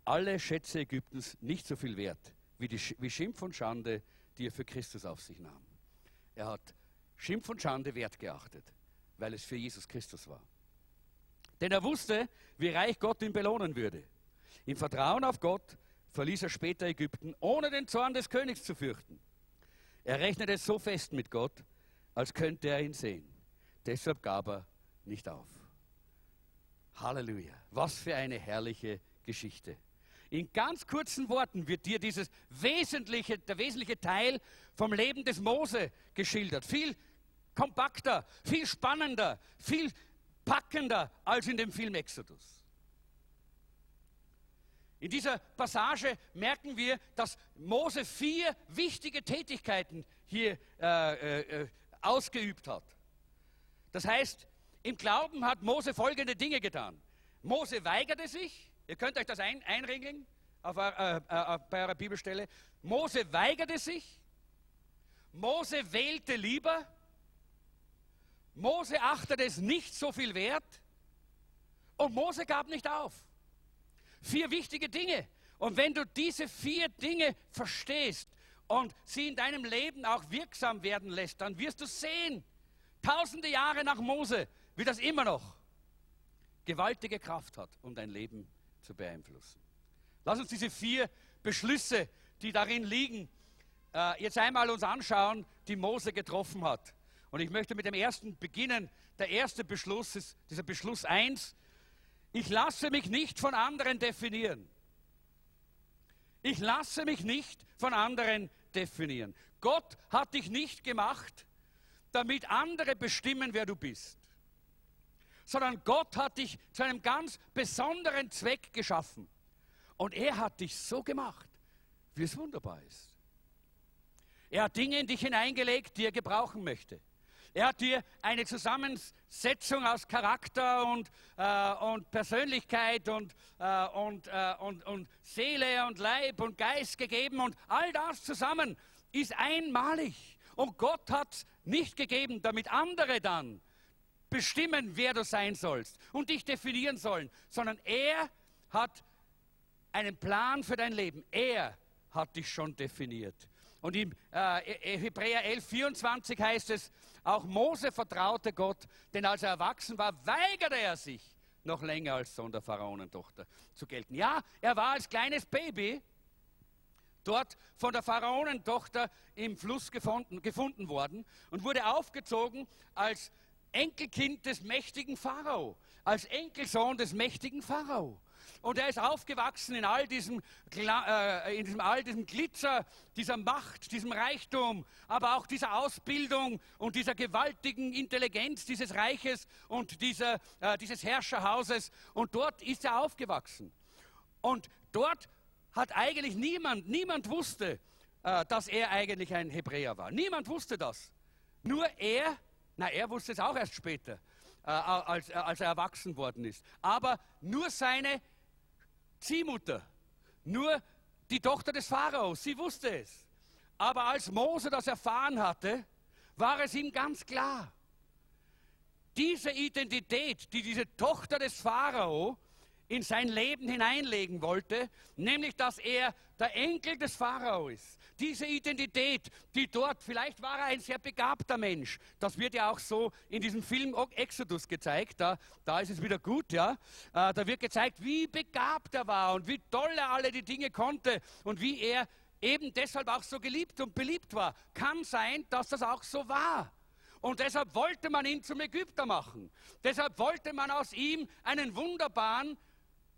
alle Schätze Ägyptens nicht so viel wert wie, die, wie Schimpf und Schande, die er für Christus auf sich nahm. Er hat Schimpf und Schande wertgeachtet, weil es für Jesus Christus war. Denn er wusste, wie reich Gott ihn belohnen würde. Im Vertrauen auf Gott verließ er später Ägypten, ohne den Zorn des Königs zu fürchten. Er rechnete so fest mit Gott, als könnte er ihn sehen. Deshalb gab er nicht auf. Halleluja. Was für eine herrliche Geschichte. In ganz kurzen Worten wird dir dieses wesentliche, der wesentliche Teil vom Leben des Mose geschildert. Viel kompakter, viel spannender, viel packender als in dem Film Exodus. In dieser Passage merken wir, dass Mose vier wichtige Tätigkeiten hier äh, äh, ausgeübt hat. Das heißt, im Glauben hat Mose folgende Dinge getan. Mose weigerte sich, Ihr könnt euch das ein, einregeln auf, äh, äh, bei eurer Bibelstelle. Mose weigerte sich. Mose wählte lieber. Mose achtete es nicht so viel wert. Und Mose gab nicht auf. Vier wichtige Dinge. Und wenn du diese vier Dinge verstehst und sie in deinem Leben auch wirksam werden lässt, dann wirst du sehen, tausende Jahre nach Mose, wie das immer noch gewaltige Kraft hat, um dein Leben zu zu beeinflussen. Lass uns diese vier Beschlüsse, die darin liegen, äh, jetzt einmal uns anschauen, die Mose getroffen hat. Und ich möchte mit dem ersten beginnen. Der erste Beschluss ist dieser Beschluss 1. Ich lasse mich nicht von anderen definieren. Ich lasse mich nicht von anderen definieren. Gott hat dich nicht gemacht, damit andere bestimmen, wer du bist sondern Gott hat dich zu einem ganz besonderen Zweck geschaffen. Und er hat dich so gemacht, wie es wunderbar ist. Er hat Dinge in dich hineingelegt, die er gebrauchen möchte. Er hat dir eine Zusammensetzung aus Charakter und, äh, und Persönlichkeit und, äh, und, äh, und, und Seele und Leib und Geist gegeben und all das zusammen ist einmalig. Und Gott hat nicht gegeben, damit andere dann bestimmen, wer du sein sollst und dich definieren sollen, sondern er hat einen Plan für dein Leben. Er hat dich schon definiert. Und im äh, Hebräer 11, 24 heißt es, auch Mose vertraute Gott, denn als er erwachsen war, weigerte er sich, noch länger als Sohn der Pharaonentochter zu gelten. Ja, er war als kleines Baby dort von der Pharaonentochter im Fluss gefunden, gefunden worden und wurde aufgezogen als Enkelkind des mächtigen Pharao, als Enkelsohn des mächtigen Pharao. Und er ist aufgewachsen in all diesem, äh, in diesem, all diesem Glitzer, dieser Macht, diesem Reichtum, aber auch dieser Ausbildung und dieser gewaltigen Intelligenz dieses Reiches und dieser, äh, dieses Herrscherhauses. Und dort ist er aufgewachsen. Und dort hat eigentlich niemand, niemand wusste, äh, dass er eigentlich ein Hebräer war. Niemand wusste das. Nur er, na, er wusste es auch erst später, äh, als, als er erwachsen worden ist. Aber nur seine Ziehmutter, nur die Tochter des Pharaos, sie wusste es. Aber als Mose das erfahren hatte, war es ihm ganz klar. Diese Identität, die diese Tochter des Pharao in sein Leben hineinlegen wollte, nämlich dass er der Enkel des Pharao ist. Diese Identität, die dort, vielleicht war er ein sehr begabter Mensch, das wird ja auch so in diesem Film Exodus gezeigt, da, da ist es wieder gut, ja, äh, da wird gezeigt, wie begabt er war und wie toll er alle die Dinge konnte und wie er eben deshalb auch so geliebt und beliebt war. Kann sein, dass das auch so war. Und deshalb wollte man ihn zum Ägypter machen. Deshalb wollte man aus ihm einen wunderbaren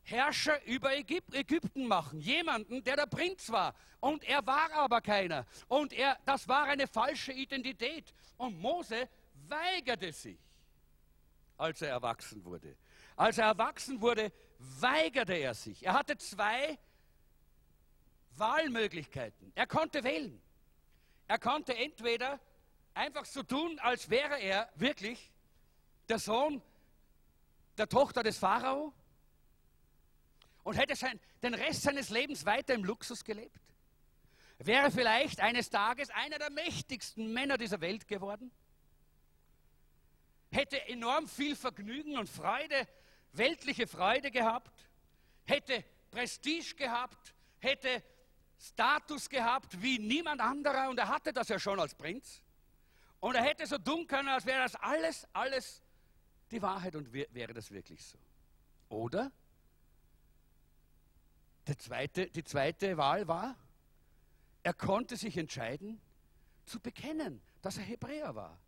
Herrscher über Ägypten machen. Jemanden, der der Prinz war. Und er war aber keiner. Und er, das war eine falsche Identität. Und Mose weigerte sich, als er erwachsen wurde. Als er erwachsen wurde, weigerte er sich. Er hatte zwei Wahlmöglichkeiten. Er konnte wählen. Er konnte entweder einfach so tun, als wäre er wirklich der Sohn der Tochter des Pharao und hätte den Rest seines Lebens weiter im Luxus gelebt? Wäre vielleicht eines Tages einer der mächtigsten Männer dieser Welt geworden? Hätte enorm viel Vergnügen und Freude, weltliche Freude gehabt? Hätte Prestige gehabt? Hätte Status gehabt wie niemand anderer? Und er hatte das ja schon als Prinz. Und er hätte so tun können, als wäre das alles, alles die Wahrheit und wäre das wirklich so. Oder Zweite, die zweite Wahl war, er konnte sich entscheiden, zu bekennen, dass er Hebräer war.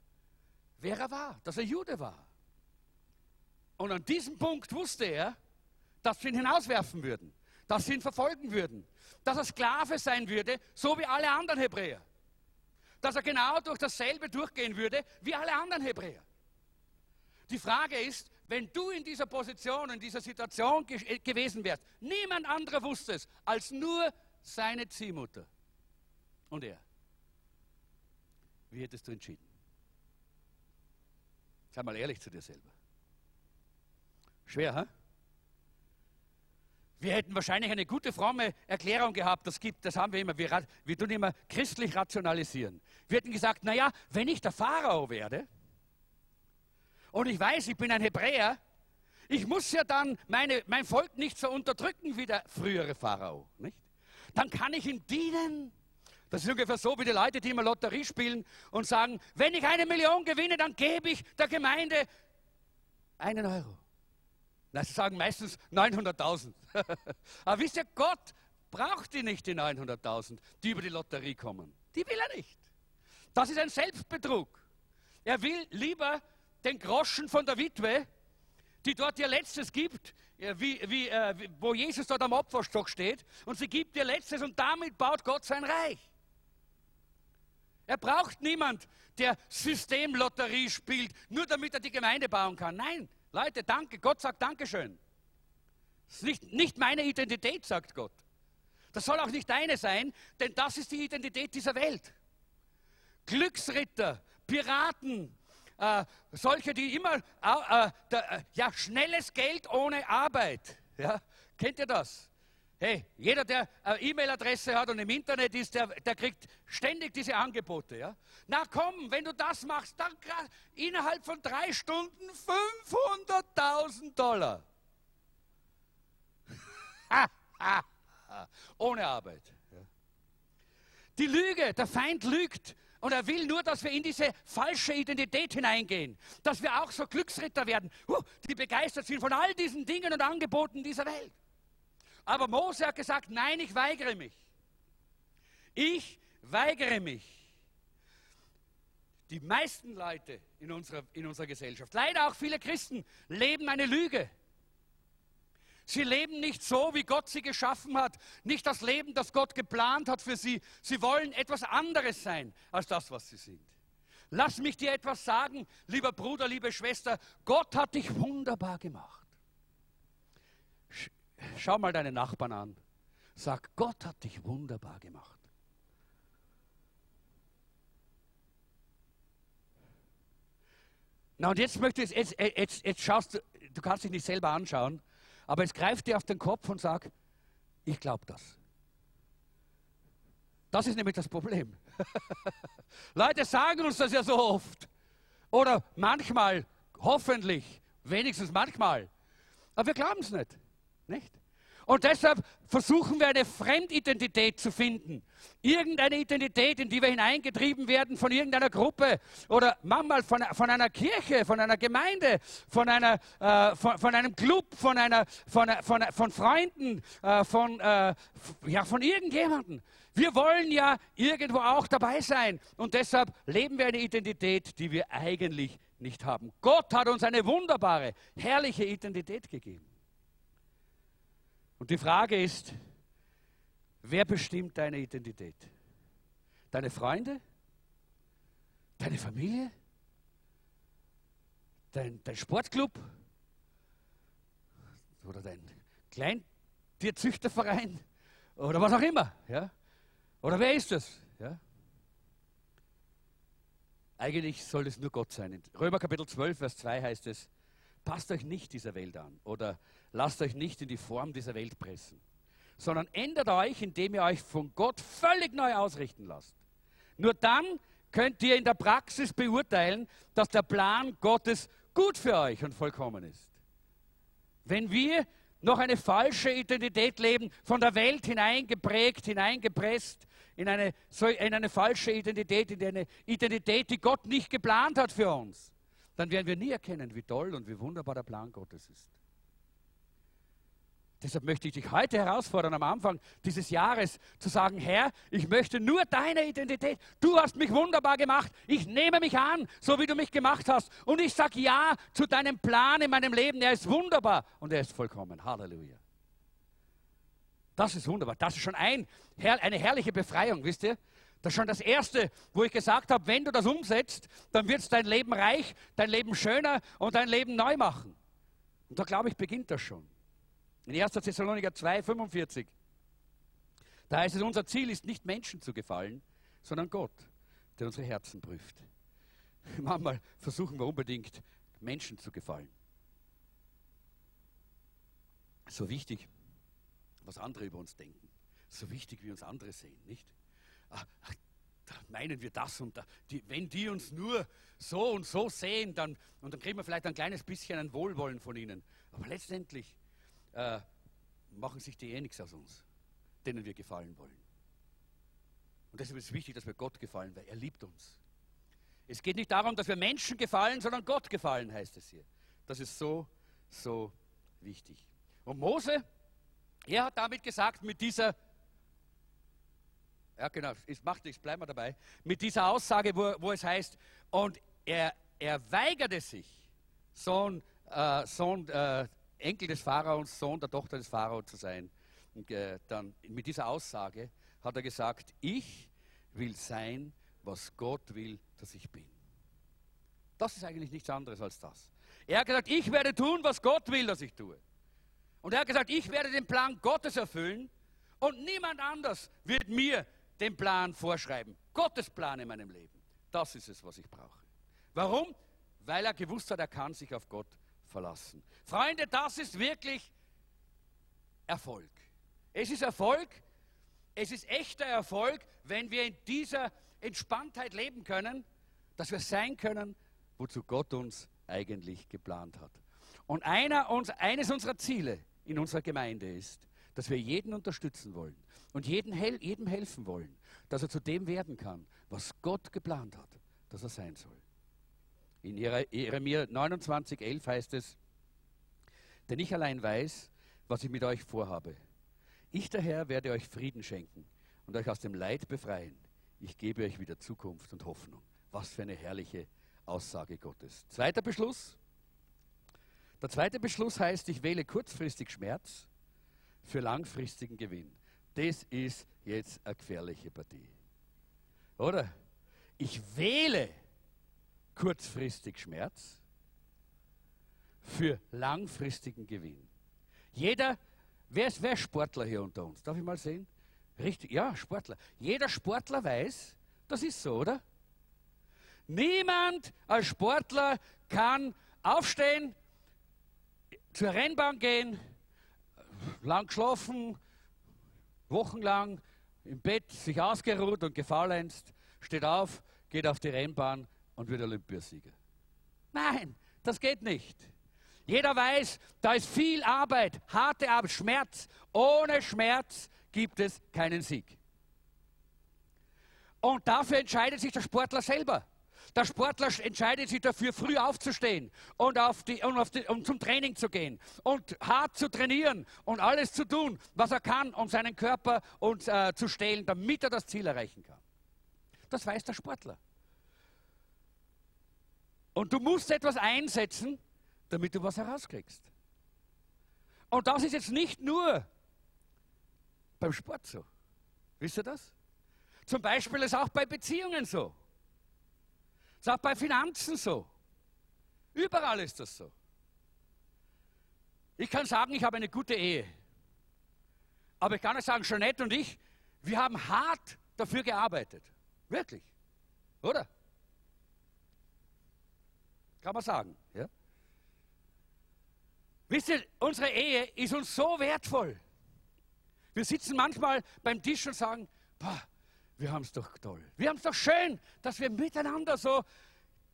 Wer er war, dass er Jude war. Und an diesem Punkt wusste er, dass sie ihn hinauswerfen würden, dass sie ihn verfolgen würden, dass er Sklave sein würde, so wie alle anderen Hebräer. Dass er genau durch dasselbe durchgehen würde wie alle anderen Hebräer. Die Frage ist, wenn du in dieser Position, in dieser Situation ge äh, gewesen wärst, niemand anderer wusste es als nur seine Ziehmutter und er. Wie hättest du entschieden? Sei mal ehrlich zu dir selber. Schwer, hä? Wir hätten wahrscheinlich eine gute, fromme Erklärung gehabt, das gibt, das haben wir immer, wir, wir tun immer christlich rationalisieren. Wir hätten gesagt, naja, wenn ich der Pharao werde, und ich weiß, ich bin ein Hebräer, ich muss ja dann meine, mein Volk nicht so unterdrücken wie der frühere Pharao. Nicht? Dann kann ich ihm dienen. Das ist ungefähr so wie die Leute, die immer Lotterie spielen und sagen, wenn ich eine Million gewinne, dann gebe ich der Gemeinde einen Euro. Na, sie sagen meistens 900.000. *laughs* Aber wisst ihr, Gott braucht die nicht, die 900.000, die über die Lotterie kommen. Die will er nicht. Das ist ein Selbstbetrug. Er will lieber den Groschen von der Witwe, die dort ihr Letztes gibt, wie, wie, äh, wo Jesus dort am Opferstock steht, und sie gibt ihr Letztes und damit baut Gott sein Reich. Er braucht niemand, der Systemlotterie spielt, nur damit er die Gemeinde bauen kann. Nein, Leute, danke, Gott sagt Dankeschön. Das ist nicht, nicht meine Identität, sagt Gott. Das soll auch nicht deine sein, denn das ist die Identität dieser Welt. Glücksritter, Piraten, äh, solche, die immer, äh, äh, ja, schnelles Geld ohne Arbeit. Ja? Kennt ihr das? Hey, jeder, der eine E-Mail-Adresse hat und im Internet ist, der, der kriegt ständig diese Angebote. Ja? Na komm, wenn du das machst, dann innerhalb von drei Stunden 500.000 Dollar. *laughs* Ohne Arbeit. Die Lüge, der Feind lügt. Und er will nur, dass wir in diese falsche Identität hineingehen. Dass wir auch so Glücksritter werden, die begeistert sind von all diesen Dingen und Angeboten dieser Welt. Aber Mose hat gesagt, nein, ich weigere mich. Ich weigere mich. Die meisten Leute in unserer, in unserer Gesellschaft, leider auch viele Christen, leben eine Lüge. Sie leben nicht so, wie Gott sie geschaffen hat, nicht das Leben, das Gott geplant hat für sie. Sie wollen etwas anderes sein als das, was sie sind. Lass mich dir etwas sagen, lieber Bruder, liebe Schwester, Gott hat dich wunderbar gemacht. Schau mal deine Nachbarn an. Sag, Gott hat dich wunderbar gemacht. Na und jetzt möchtest jetzt, jetzt, jetzt schaust du, du kannst dich nicht selber anschauen, aber es greift dir auf den Kopf und sag, ich glaube das. Das ist nämlich das Problem. *laughs* Leute sagen uns das ja so oft. Oder manchmal, hoffentlich, wenigstens manchmal. Aber wir glauben es nicht. Nicht? Und deshalb versuchen wir eine Fremdidentität zu finden. Irgendeine Identität, in die wir hineingetrieben werden von irgendeiner Gruppe oder manchmal von, von einer Kirche, von einer Gemeinde, von, einer, äh, von, von, einem Club, von, einer, von, von, von Freunden, äh, von, äh, ja, von irgendjemandem. Wir wollen ja irgendwo auch dabei sein. Und deshalb leben wir eine Identität, die wir eigentlich nicht haben. Gott hat uns eine wunderbare, herrliche Identität gegeben. Und die Frage ist, wer bestimmt deine Identität? Deine Freunde? Deine Familie? Dein, dein Sportclub? Oder dein Kleintierzüchterverein? Oder was auch immer? Ja? Oder wer ist das? Ja? Eigentlich soll es nur Gott sein. In Römer Kapitel 12, Vers 2 heißt es, passt euch nicht dieser Welt an oder lasst euch nicht in die Form dieser Welt pressen, sondern ändert euch, indem ihr euch von Gott völlig neu ausrichten lasst. Nur dann könnt ihr in der Praxis beurteilen, dass der Plan Gottes gut für euch und vollkommen ist. Wenn wir noch eine falsche Identität leben, von der Welt hineingeprägt, hineingepresst, in eine, in eine falsche Identität, in eine Identität, die Gott nicht geplant hat für uns, dann werden wir nie erkennen, wie toll und wie wunderbar der Plan Gottes ist. Deshalb möchte ich dich heute herausfordern, am Anfang dieses Jahres zu sagen, Herr, ich möchte nur deine Identität. Du hast mich wunderbar gemacht. Ich nehme mich an, so wie du mich gemacht hast. Und ich sage ja zu deinem Plan in meinem Leben. Er ist wunderbar und er ist vollkommen. Halleluja. Das ist wunderbar. Das ist schon ein, eine herrliche Befreiung, wisst ihr? Das ist schon das Erste, wo ich gesagt habe, wenn du das umsetzt, dann wird es dein Leben reich, dein Leben schöner und dein Leben neu machen. Und da glaube ich, beginnt das schon. In 1. Thessaloniker 2, 45. Da heißt es, unser Ziel ist nicht Menschen zu gefallen, sondern Gott, der unsere Herzen prüft. *laughs* Manchmal versuchen wir unbedingt, Menschen zu gefallen. So wichtig, was andere über uns denken. So wichtig, wie uns andere sehen, nicht? Ach, da meinen wir das und da. Die, wenn die uns nur so und so sehen, dann, und dann kriegen wir vielleicht ein kleines bisschen ein Wohlwollen von ihnen. Aber letztendlich äh, machen sich die eh nichts aus uns, denen wir gefallen wollen. Und deshalb ist es wichtig, dass wir Gott gefallen, weil er liebt uns. Es geht nicht darum, dass wir Menschen gefallen, sondern Gott gefallen, heißt es hier. Das ist so, so wichtig. Und Mose, er hat damit gesagt, mit dieser, ja genau, es macht nichts, bleiben wir dabei, mit dieser Aussage, wo, wo es heißt, und er, er weigerte sich, Sohn, äh, Sohn äh, Enkel des Pharaons, Sohn der Tochter des Pharao zu sein. Und, äh, dann mit dieser Aussage hat er gesagt, ich will sein, was Gott will, dass ich bin. Das ist eigentlich nichts anderes als das. Er hat gesagt, ich werde tun, was Gott will, dass ich tue. Und er hat gesagt, ich werde den Plan Gottes erfüllen und niemand anders wird mir den Plan vorschreiben. Gottes Plan in meinem Leben. Das ist es, was ich brauche. Warum? Weil er gewusst hat, er kann sich auf Gott verlassen. Freunde, das ist wirklich Erfolg. Es ist Erfolg, es ist echter Erfolg, wenn wir in dieser Entspanntheit leben können, dass wir sein können, wozu Gott uns eigentlich geplant hat. Und einer uns, eines unserer Ziele in unserer Gemeinde ist, dass wir jeden unterstützen wollen und jedem, jedem helfen wollen, dass er zu dem werden kann, was Gott geplant hat, dass er sein soll. In Jeremia 29, 11 heißt es, denn ich allein weiß, was ich mit euch vorhabe. Ich daher werde euch Frieden schenken und euch aus dem Leid befreien. Ich gebe euch wieder Zukunft und Hoffnung. Was für eine herrliche Aussage Gottes. Zweiter Beschluss. Der zweite Beschluss heißt, ich wähle kurzfristig Schmerz für langfristigen Gewinn. Das ist jetzt eine gefährliche Partie. Oder? Ich wähle kurzfristig Schmerz für langfristigen Gewinn. Jeder, wer ist, wer Sportler hier unter uns? Darf ich mal sehen? Richtig, ja, Sportler. Jeder Sportler weiß, das ist so, oder? Niemand als Sportler kann aufstehen, zur Rennbahn gehen, lang geschlafen, wochenlang im Bett sich ausgeruht und gefaulenzt, steht auf, geht auf die Rennbahn und wird Olympiasieger. Nein, das geht nicht. Jeder weiß, da ist viel Arbeit, harte Arbeit, Schmerz. Ohne Schmerz gibt es keinen Sieg. Und dafür entscheidet sich der Sportler selber. Der Sportler entscheidet sich dafür, früh aufzustehen und, auf die, und, auf die, und zum Training zu gehen und hart zu trainieren und alles zu tun, was er kann, um seinen Körper und, äh, zu stehlen, damit er das Ziel erreichen kann. Das weiß der Sportler. Und du musst etwas einsetzen, damit du was herauskriegst. Und das ist jetzt nicht nur beim Sport so. Wisst ihr das? Zum Beispiel ist auch bei Beziehungen so. Ist auch bei Finanzen so. Überall ist das so. Ich kann sagen, ich habe eine gute Ehe. Aber ich kann nicht sagen, Jeanette und ich, wir haben hart dafür gearbeitet. Wirklich. Oder? Kann man sagen. Ja? Wisst ihr, unsere Ehe ist uns so wertvoll. Wir sitzen manchmal beim Tisch und sagen, boah, wir haben es doch toll. Wir haben es doch schön, dass wir miteinander so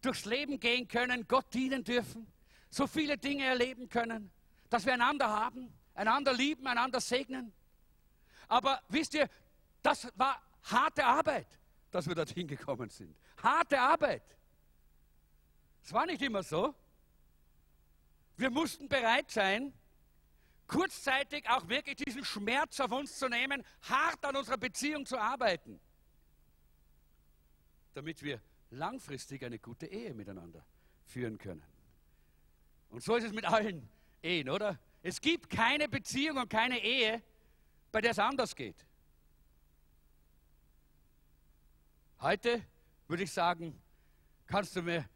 durchs Leben gehen können, Gott dienen dürfen, so viele Dinge erleben können, dass wir einander haben, einander lieben, einander segnen. Aber wisst ihr, das war harte Arbeit, dass wir dorthin gekommen sind. Harte Arbeit. Es war nicht immer so. Wir mussten bereit sein, kurzzeitig auch wirklich diesen Schmerz auf uns zu nehmen, hart an unserer Beziehung zu arbeiten, damit wir langfristig eine gute Ehe miteinander führen können. Und so ist es mit allen Ehen, oder? Es gibt keine Beziehung und keine Ehe, bei der es anders geht. Heute würde ich sagen, kannst du mir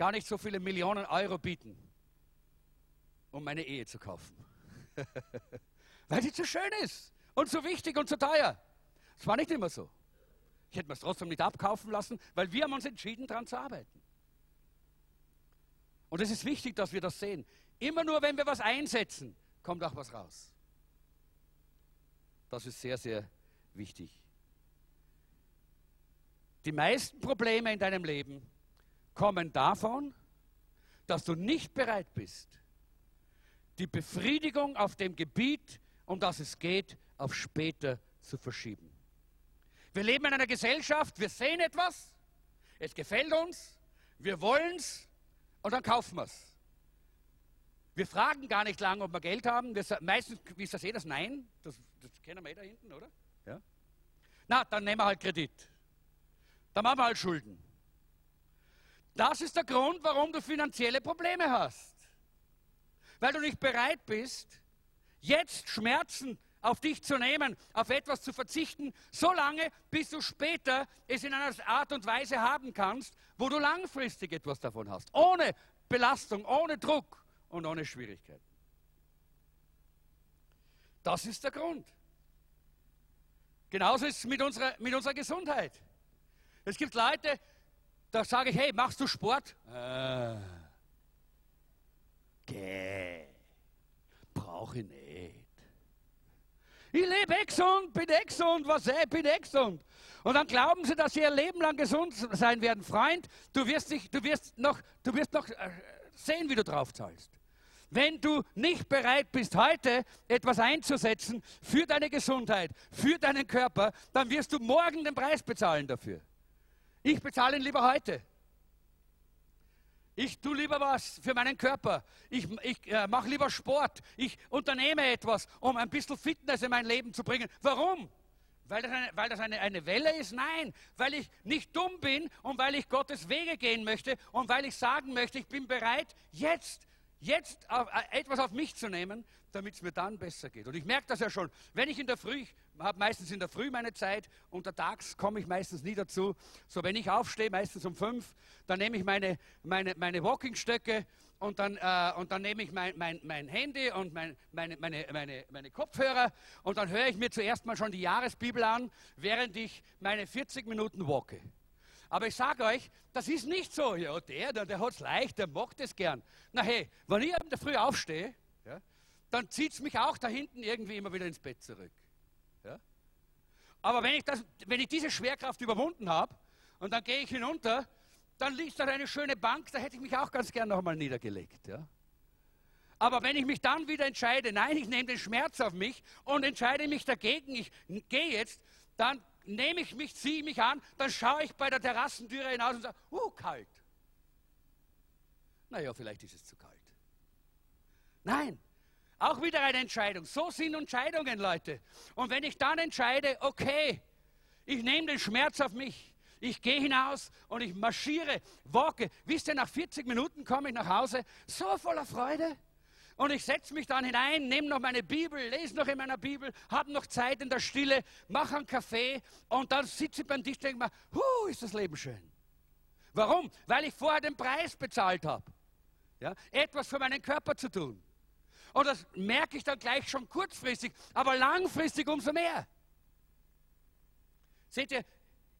gar nicht so viele Millionen Euro bieten, um meine Ehe zu kaufen. *laughs* Weil sie zu schön ist und zu wichtig und zu teuer. Es war nicht immer so. Ich hätte mir es trotzdem nicht abkaufen lassen, weil wir haben uns entschieden, daran zu arbeiten. Und es ist wichtig, dass wir das sehen. Immer nur, wenn wir was einsetzen, kommt auch was raus. Das ist sehr, sehr wichtig. Die meisten Probleme in deinem Leben kommen davon, dass du nicht bereit bist, die Befriedigung auf dem Gebiet, um das es geht, auf später zu verschieben. Wir leben in einer Gesellschaft, wir sehen etwas, es gefällt uns, wir wollen es und dann kaufen wir es. Wir fragen gar nicht lange, ob wir Geld haben. Wir, meistens, wie ist das eh, das Nein? Das, das kennen wir eh da hinten, oder? Ja. Na, dann nehmen wir halt Kredit. Dann machen wir halt Schulden. Das ist der Grund, warum du finanzielle Probleme hast. Weil du nicht bereit bist, jetzt Schmerzen auf dich zu nehmen, auf etwas zu verzichten, solange bis du später es in einer Art und Weise haben kannst, wo du langfristig etwas davon hast. Ohne Belastung, ohne Druck und ohne Schwierigkeiten. Das ist der Grund. Genauso ist es mit unserer, mit unserer Gesundheit. Es gibt Leute, da sage ich, hey, machst du Sport? Äh, geh, brauche ich nicht. Ich lebe gesund, bin gesund, was eh, bin gesund. Und dann glauben sie, dass sie ihr Leben lang gesund sein werden. Freund, du wirst, dich, du wirst, noch, du wirst noch äh, sehen, wie du drauf zahlst. Wenn du nicht bereit bist, heute etwas einzusetzen für deine Gesundheit, für deinen Körper, dann wirst du morgen den Preis bezahlen dafür. Ich bezahle ihn lieber heute. Ich tue lieber was für meinen Körper. Ich, ich äh, mache lieber Sport. Ich unternehme etwas, um ein bisschen Fitness in mein Leben zu bringen. Warum? Weil das, eine, weil das eine, eine Welle ist? Nein, weil ich nicht dumm bin und weil ich Gottes Wege gehen möchte und weil ich sagen möchte, ich bin bereit, jetzt, jetzt auf, äh, etwas auf mich zu nehmen, damit es mir dann besser geht. Und ich merke das ja schon, wenn ich in der Früh, habe meistens in der Früh meine Zeit, untertags komme ich meistens nie dazu. So, wenn ich aufstehe, meistens um fünf, dann nehme ich meine, meine, meine Walkingstöcke und dann, äh, und dann nehme ich mein, mein, mein Handy und mein, meine, meine, meine, meine Kopfhörer und dann höre ich mir zuerst mal schon die Jahresbibel an, während ich meine 40 Minuten walke. Aber ich sage euch, das ist nicht so. Ja, der, der, der hat es leicht, der macht es gern. Na hey, wenn ich in der Früh aufstehe, ja, dann zieht es mich auch da hinten irgendwie immer wieder ins Bett zurück. Aber wenn ich, das, wenn ich diese Schwerkraft überwunden habe und dann gehe ich hinunter, dann liegt da eine schöne Bank, da hätte ich mich auch ganz gern noch einmal niedergelegt. Ja? Aber wenn ich mich dann wieder entscheide, nein, ich nehme den Schmerz auf mich und entscheide mich dagegen, ich gehe jetzt, dann nehme ich mich, ziehe mich an, dann schaue ich bei der Terrassentüre hinaus und sage, uh, kalt. Naja, vielleicht ist es zu kalt. Nein, auch wieder eine Entscheidung. So sind Entscheidungen, Leute. Und wenn ich dann entscheide, okay, ich nehme den Schmerz auf mich, ich gehe hinaus und ich marschiere, walke. Wisst ihr, nach 40 Minuten komme ich nach Hause, so voller Freude. Und ich setze mich dann hinein, nehme noch meine Bibel, lese noch in meiner Bibel, habe noch Zeit in der Stille, mache einen Kaffee und dann sitze ich beim Tisch und denke mir, hu, ist das Leben schön. Warum? Weil ich vorher den Preis bezahlt habe. Ja? Etwas für meinen Körper zu tun. Und das merke ich dann gleich schon kurzfristig, aber langfristig umso mehr. Seht ihr,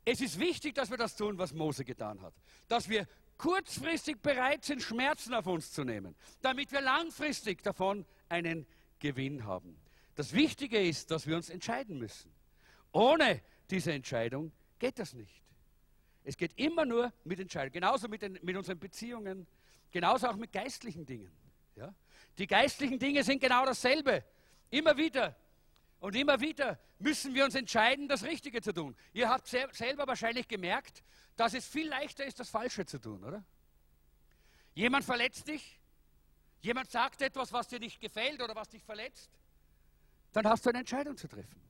es ist wichtig, dass wir das tun, was Mose getan hat. Dass wir kurzfristig bereit sind, Schmerzen auf uns zu nehmen, damit wir langfristig davon einen Gewinn haben. Das Wichtige ist, dass wir uns entscheiden müssen. Ohne diese Entscheidung geht das nicht. Es geht immer nur mit Entscheidungen. Genauso mit, den, mit unseren Beziehungen, genauso auch mit geistlichen Dingen. Ja? Die geistlichen Dinge sind genau dasselbe. Immer wieder und immer wieder müssen wir uns entscheiden, das Richtige zu tun. Ihr habt selber wahrscheinlich gemerkt, dass es viel leichter ist, das Falsche zu tun, oder? Jemand verletzt dich, jemand sagt etwas, was dir nicht gefällt oder was dich verletzt, dann hast du eine Entscheidung zu treffen.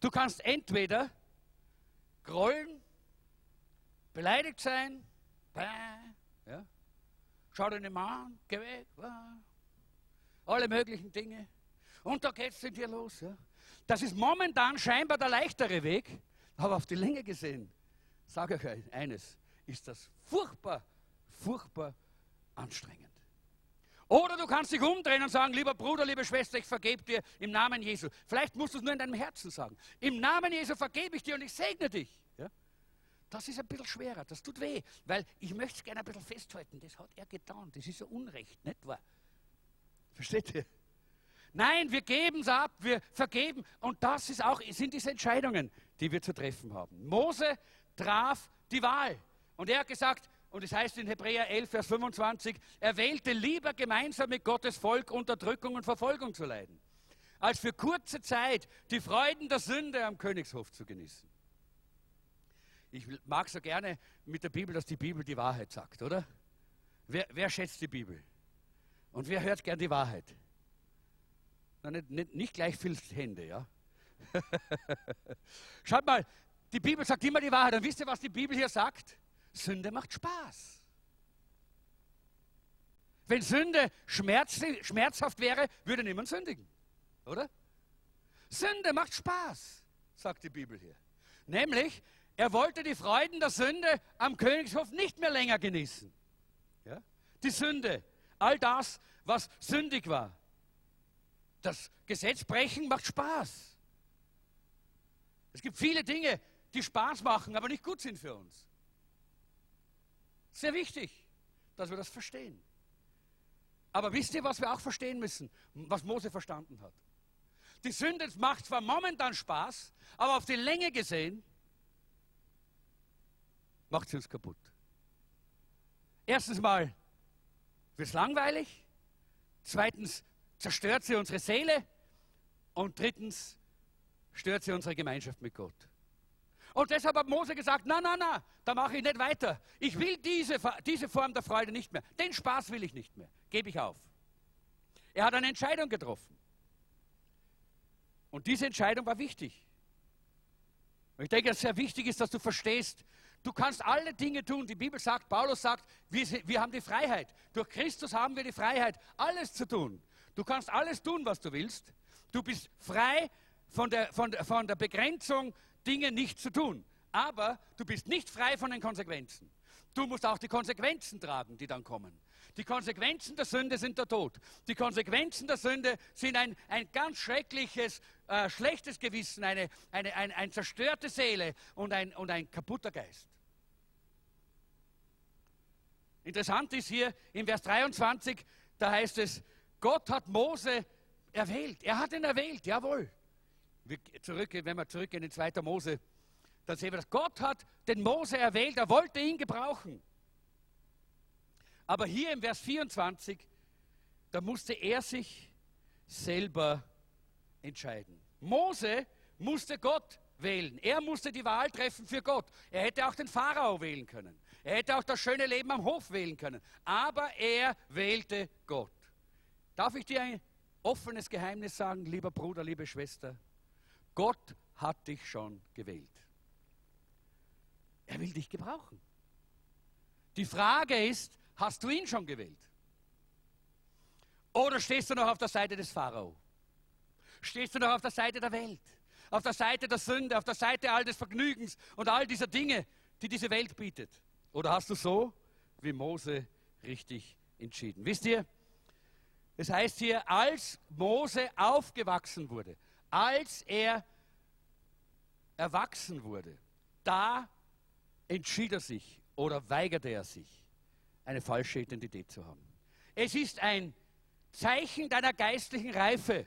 Du kannst entweder grollen, beleidigt sein, ja, schau dir nicht mal an, geh weg, alle möglichen Dinge. Und da geht es in dir los. Ja? Das ist momentan scheinbar der leichtere Weg, aber auf die Länge gesehen, sage ich euch eines, ist das furchtbar, furchtbar anstrengend. Oder du kannst dich umdrehen und sagen, lieber Bruder, liebe Schwester, ich vergebe dir im Namen Jesu. Vielleicht musst du es nur in deinem Herzen sagen. Im Namen Jesu vergebe ich dir und ich segne dich. Ja? Das ist ein bisschen schwerer, das tut weh, weil ich möchte es gerne ein bisschen festhalten. Das hat er getan, das ist so Unrecht, nicht wahr? Versteht ihr? Nein, wir geben es ab, wir vergeben. Und das ist auch, sind diese Entscheidungen, die wir zu treffen haben. Mose traf die Wahl. Und er hat gesagt, und es heißt in Hebräer 11, Vers 25, er wählte lieber gemeinsam mit Gottes Volk Unterdrückung und Verfolgung zu leiden, als für kurze Zeit die Freuden der Sünde am Königshof zu genießen. Ich mag so gerne mit der Bibel, dass die Bibel die Wahrheit sagt, oder? Wer, wer schätzt die Bibel? Und wer hört gern die Wahrheit? Na, nicht, nicht, nicht gleich viel Hände, ja? *laughs* Schaut mal, die Bibel sagt immer die Wahrheit. Und wisst ihr, was die Bibel hier sagt? Sünde macht Spaß. Wenn Sünde schmerzhaft wäre, würde niemand sündigen. Oder? Sünde macht Spaß, sagt die Bibel hier. Nämlich, er wollte die Freuden der Sünde am Königshof nicht mehr länger genießen. Ja? Die Sünde, all das, was sündig war. Das Gesetzbrechen macht Spaß. Es gibt viele Dinge, die Spaß machen, aber nicht gut sind für uns. Sehr wichtig, dass wir das verstehen. Aber wisst ihr, was wir auch verstehen müssen? Was Mose verstanden hat. Die Sünde macht zwar momentan Spaß, aber auf die Länge gesehen macht sie uns kaputt. Erstens mal wird es langweilig. Zweitens zerstört sie unsere Seele. Und drittens stört sie unsere Gemeinschaft mit Gott. Und deshalb hat Mose gesagt, na, na, na, da mache ich nicht weiter. Ich will diese, diese Form der Freude nicht mehr. Den Spaß will ich nicht mehr. Gebe ich auf. Er hat eine Entscheidung getroffen. Und diese Entscheidung war wichtig. Und ich denke, dass es sehr wichtig ist, dass du verstehst, du kannst alle Dinge tun. Die Bibel sagt, Paulus sagt, wir, wir haben die Freiheit. Durch Christus haben wir die Freiheit, alles zu tun. Du kannst alles tun, was du willst. Du bist frei von der, von, von der Begrenzung, Dinge nicht zu tun. Aber du bist nicht frei von den Konsequenzen. Du musst auch die Konsequenzen tragen, die dann kommen. Die Konsequenzen der Sünde sind der Tod. Die Konsequenzen der Sünde sind ein, ein ganz schreckliches, äh, schlechtes Gewissen, eine, eine, ein, ein zerstörte Seele und ein, und ein kaputter Geist. Interessant ist hier im Vers 23, da heißt es, Gott hat Mose erwählt. Er hat ihn erwählt, jawohl. Zurück, wenn wir zurückgehen in 2. Mose, dann sehen wir, dass Gott hat den Mose erwählt, er wollte ihn gebrauchen. Aber hier im Vers 24, da musste er sich selber entscheiden. Mose musste Gott wählen. Er musste die Wahl treffen für Gott. Er hätte auch den Pharao wählen können. Er hätte auch das schöne Leben am Hof wählen können. Aber er wählte Gott. Darf ich dir ein offenes Geheimnis sagen, lieber Bruder, liebe Schwester? Gott hat dich schon gewählt. Er will dich gebrauchen. Die Frage ist, hast du ihn schon gewählt? Oder stehst du noch auf der Seite des Pharao? Stehst du noch auf der Seite der Welt? Auf der Seite der Sünde, auf der Seite all des Vergnügens und all dieser Dinge, die diese Welt bietet? Oder hast du so wie Mose richtig entschieden? Wisst ihr, es heißt hier, als Mose aufgewachsen wurde, als er erwachsen wurde, da entschied er sich oder weigerte er sich, eine falsche Identität zu haben. Es ist ein Zeichen deiner geistlichen Reife,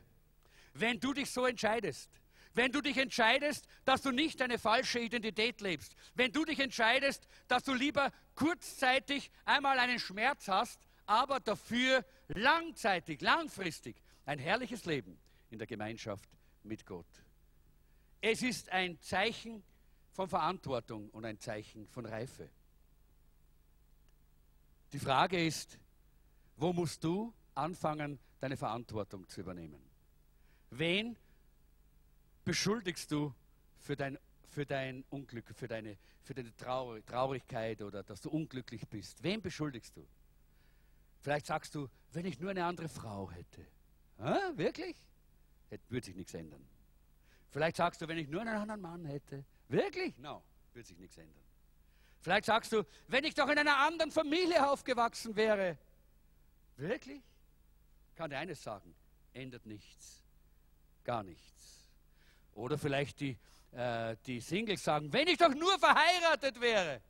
wenn du dich so entscheidest. Wenn du dich entscheidest, dass du nicht eine falsche Identität lebst. Wenn du dich entscheidest, dass du lieber kurzzeitig einmal einen Schmerz hast, aber dafür langzeitig, langfristig ein herrliches Leben in der Gemeinschaft mit Gott. Es ist ein Zeichen von Verantwortung und ein Zeichen von Reife. Die Frage ist, wo musst du anfangen, deine Verantwortung zu übernehmen? Wen beschuldigst du für dein, für dein Unglück, für deine, für deine Traurigkeit oder dass du unglücklich bist? Wen beschuldigst du? Vielleicht sagst du, wenn ich nur eine andere Frau hätte. Ah, wirklich? Würde sich nichts ändern. Vielleicht sagst du, wenn ich nur einen anderen Mann hätte. Wirklich? No, wird sich nichts ändern. Vielleicht sagst du, wenn ich doch in einer anderen Familie aufgewachsen wäre. Wirklich? Kann dir eines sagen, ändert nichts. Gar nichts. Oder vielleicht die, äh, die Singles sagen, wenn ich doch nur verheiratet wäre.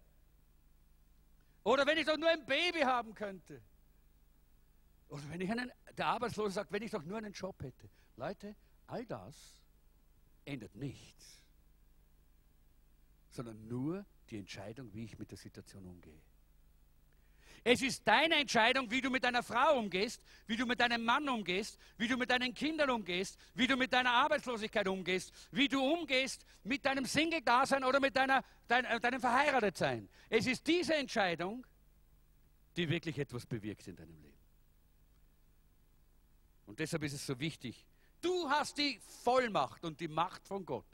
Oder wenn ich doch nur ein Baby haben könnte. Oder wenn ich einen, der Arbeitslose sagt, wenn ich doch nur einen Job hätte. Leute, all das ändert nichts, sondern nur die Entscheidung, wie ich mit der Situation umgehe. Es ist deine Entscheidung, wie du mit deiner Frau umgehst, wie du mit deinem Mann umgehst, wie du mit deinen Kindern umgehst, wie du mit deiner Arbeitslosigkeit umgehst, wie du umgehst mit deinem Single-Dasein oder mit deiner, dein, äh, deinem Verheiratetsein. Es ist diese Entscheidung, die wirklich etwas bewirkt in deinem Leben. Und deshalb ist es so wichtig, Du hast die Vollmacht und die Macht von Gott,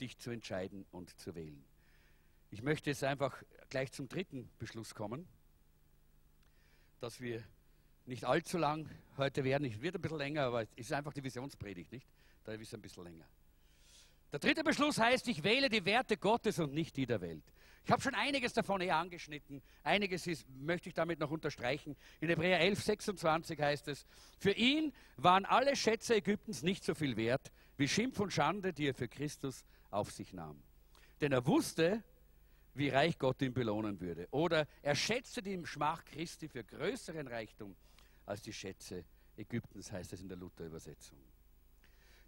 dich zu entscheiden und zu wählen. Ich möchte jetzt einfach gleich zum dritten Beschluss kommen, dass wir nicht allzu lang heute werden. Es wird ein bisschen länger, aber es ist einfach die Visionspredigt, nicht? Da ist es ein bisschen länger. Der dritte Beschluss heißt, ich wähle die Werte Gottes und nicht die der Welt. Ich habe schon einiges davon eher angeschnitten. Einiges ist, möchte ich damit noch unterstreichen. In Hebräer 11, 26 heißt es, für ihn waren alle Schätze Ägyptens nicht so viel wert wie Schimpf und Schande, die er für Christus auf sich nahm. Denn er wusste, wie reich Gott ihn belohnen würde. Oder er schätzte die Schmach Christi für größeren Reichtum als die Schätze Ägyptens, heißt es in der Luther-Übersetzung.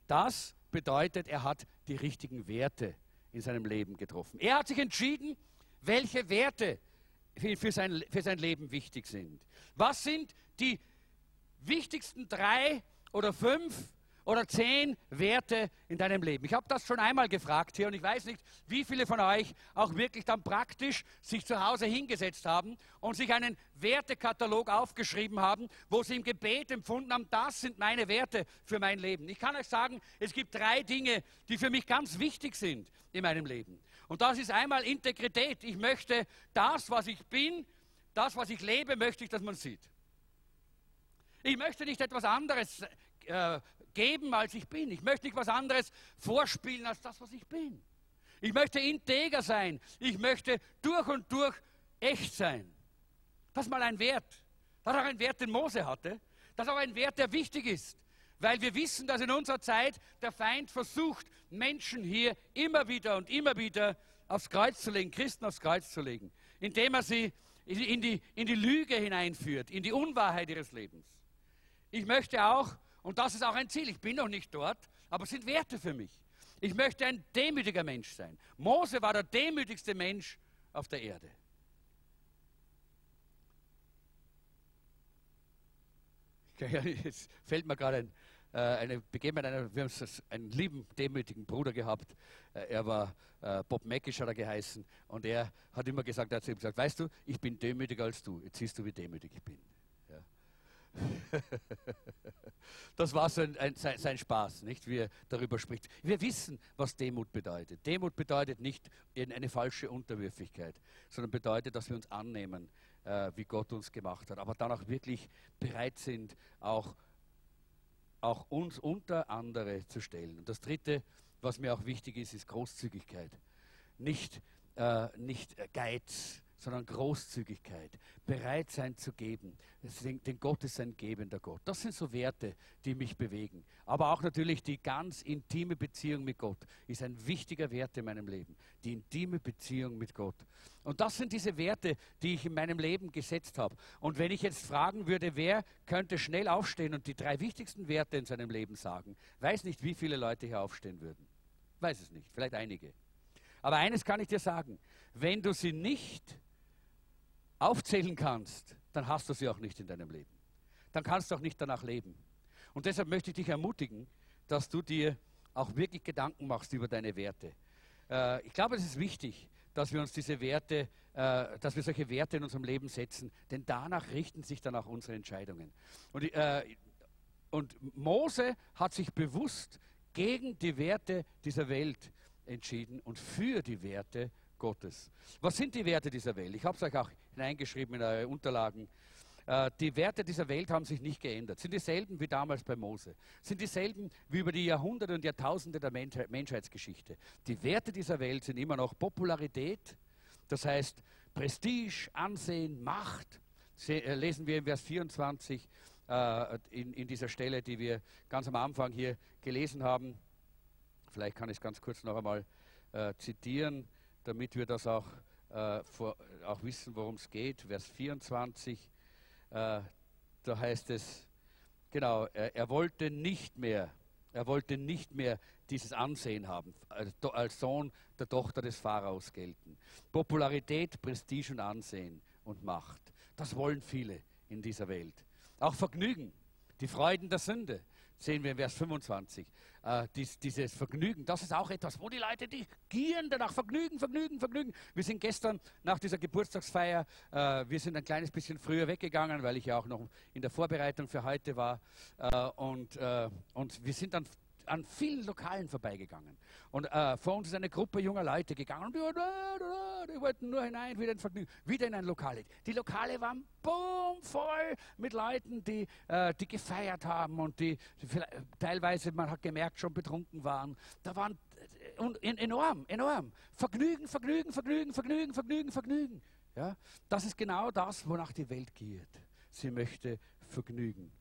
Das bedeutet, er hat die richtigen Werte in seinem Leben getroffen. Er hat sich entschieden, welche Werte für sein, für sein Leben wichtig sind. Was sind die wichtigsten drei oder fünf oder zehn Werte in deinem Leben? Ich habe das schon einmal gefragt hier und ich weiß nicht, wie viele von euch auch wirklich dann praktisch sich zu Hause hingesetzt haben und sich einen Wertekatalog aufgeschrieben haben, wo sie im Gebet empfunden haben, das sind meine Werte für mein Leben. Ich kann euch sagen, es gibt drei Dinge, die für mich ganz wichtig sind in meinem Leben. Und das ist einmal Integrität. Ich möchte das, was ich bin, das, was ich lebe, möchte ich, dass man sieht. Ich möchte nicht etwas anderes äh, geben, als ich bin. Ich möchte nicht was anderes vorspielen als das, was ich bin. Ich möchte integer sein. Ich möchte durch und durch echt sein. Das ist mal ein Wert. Das ist auch ein Wert, den Mose hatte. Das ist auch ein Wert, der wichtig ist. Weil wir wissen, dass in unserer Zeit der Feind versucht, Menschen hier immer wieder und immer wieder aufs Kreuz zu legen, Christen aufs Kreuz zu legen, indem er sie in die, in die Lüge hineinführt, in die Unwahrheit ihres Lebens. Ich möchte auch und das ist auch ein Ziel. Ich bin noch nicht dort, aber es sind Werte für mich. Ich möchte ein demütiger Mensch sein. Mose war der demütigste Mensch auf der Erde. Jetzt fällt mir gerade ein, äh, eine Begebenheit ein. Wir haben einen lieben, demütigen Bruder gehabt. Äh, er war äh, Bob Mackisch, hat er geheißen. Und er hat immer gesagt, er hat gesagt, weißt du, ich bin demütiger als du. Jetzt siehst du, wie demütig ich bin. *laughs* das war sein, ein, sein, sein, Spaß, nicht, wie er darüber spricht. Wir wissen, was Demut bedeutet. Demut bedeutet nicht eine falsche Unterwürfigkeit, sondern bedeutet, dass wir uns annehmen, äh, wie Gott uns gemacht hat, aber dann auch wirklich bereit sind, auch, auch uns unter andere zu stellen. Und das Dritte, was mir auch wichtig ist, ist Großzügigkeit. Nicht, äh, nicht Geiz, sondern Großzügigkeit, bereit sein zu geben. Denn Gott ist ein gebender Gott. Das sind so Werte, die mich bewegen. Aber auch natürlich die ganz intime Beziehung mit Gott ist ein wichtiger Wert in meinem Leben. Die intime Beziehung mit Gott. Und das sind diese Werte, die ich in meinem Leben gesetzt habe. Und wenn ich jetzt fragen würde, wer könnte schnell aufstehen und die drei wichtigsten Werte in seinem Leben sagen, weiß nicht, wie viele Leute hier aufstehen würden. Weiß es nicht, vielleicht einige. Aber eines kann ich dir sagen, wenn du sie nicht aufzählen kannst, dann hast du sie auch nicht in deinem Leben. Dann kannst du auch nicht danach leben. Und deshalb möchte ich dich ermutigen, dass du dir auch wirklich Gedanken machst über deine Werte. Äh, ich glaube, es ist wichtig, dass wir uns diese Werte, äh, dass wir solche Werte in unserem Leben setzen, denn danach richten sich dann auch unsere Entscheidungen. Und, äh, und Mose hat sich bewusst gegen die Werte dieser Welt entschieden und für die Werte Gottes. Was sind die Werte dieser Welt? Ich habe es euch auch hineingeschrieben in eure Unterlagen. Äh, die Werte dieser Welt haben sich nicht geändert, sind dieselben wie damals bei Mose, sind dieselben wie über die Jahrhunderte und Jahrtausende der Menschheitsgeschichte. Die Werte dieser Welt sind immer noch Popularität, das heißt Prestige, Ansehen, Macht. Äh, lesen wir im Vers 24 äh, in, in dieser Stelle, die wir ganz am Anfang hier gelesen haben. Vielleicht kann ich es ganz kurz noch einmal zitieren, damit wir das auch äh, vor, auch wissen, worum es geht. Vers 24, äh, da heißt es, genau, er, er, wollte nicht mehr, er wollte nicht mehr dieses Ansehen haben, als, als Sohn der Tochter des Pharaos gelten. Popularität, Prestige und Ansehen und Macht. Das wollen viele in dieser Welt. Auch Vergnügen, die Freuden der Sünde, sehen wir in Vers 25. Äh, dies, dieses Vergnügen, das ist auch etwas, wo die Leute, die gieren danach, Vergnügen, Vergnügen, Vergnügen. Wir sind gestern nach dieser Geburtstagsfeier, äh, wir sind ein kleines bisschen früher weggegangen, weil ich ja auch noch in der Vorbereitung für heute war. Äh, und, äh, und wir sind dann an vielen Lokalen vorbeigegangen. Und äh, vor uns ist eine Gruppe junger Leute gegangen und die, wollten nur hinein, wieder in Vergnügen, wieder in ein Lokal. Die Lokale waren boom, voll mit Leuten, die, äh, die gefeiert haben und die, die teilweise, man hat gemerkt, schon betrunken waren. Da waren äh, und, enorm, enorm. Vergnügen, Vergnügen, Vergnügen, Vergnügen, Vergnügen, Vergnügen. Ja? Das ist genau das, wonach die Welt giert. Sie möchte Vergnügen.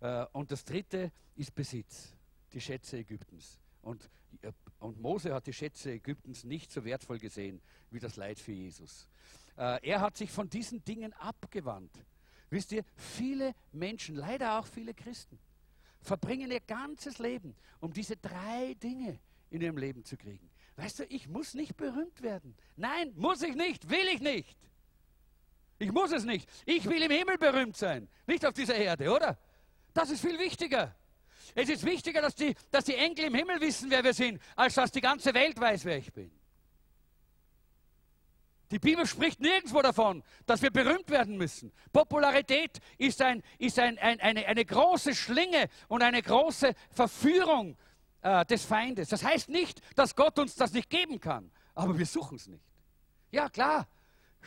Äh, und das dritte ist Besitz die Schätze Ägyptens. Und, äh, und Mose hat die Schätze Ägyptens nicht so wertvoll gesehen wie das Leid für Jesus. Äh, er hat sich von diesen Dingen abgewandt. Wisst ihr, viele Menschen, leider auch viele Christen, verbringen ihr ganzes Leben, um diese drei Dinge in ihrem Leben zu kriegen. Weißt du, ich muss nicht berühmt werden. Nein, muss ich nicht, will ich nicht. Ich muss es nicht. Ich will im Himmel berühmt sein, nicht auf dieser Erde, oder? Das ist viel wichtiger. Es ist wichtiger, dass die, dass die Enkel im Himmel wissen, wer wir sind, als dass die ganze Welt weiß, wer ich bin. Die Bibel spricht nirgendwo davon, dass wir berühmt werden müssen. Popularität ist, ein, ist ein, ein, eine, eine große Schlinge und eine große Verführung äh, des Feindes. Das heißt nicht, dass Gott uns das nicht geben kann, aber wir suchen es nicht. Ja, klar.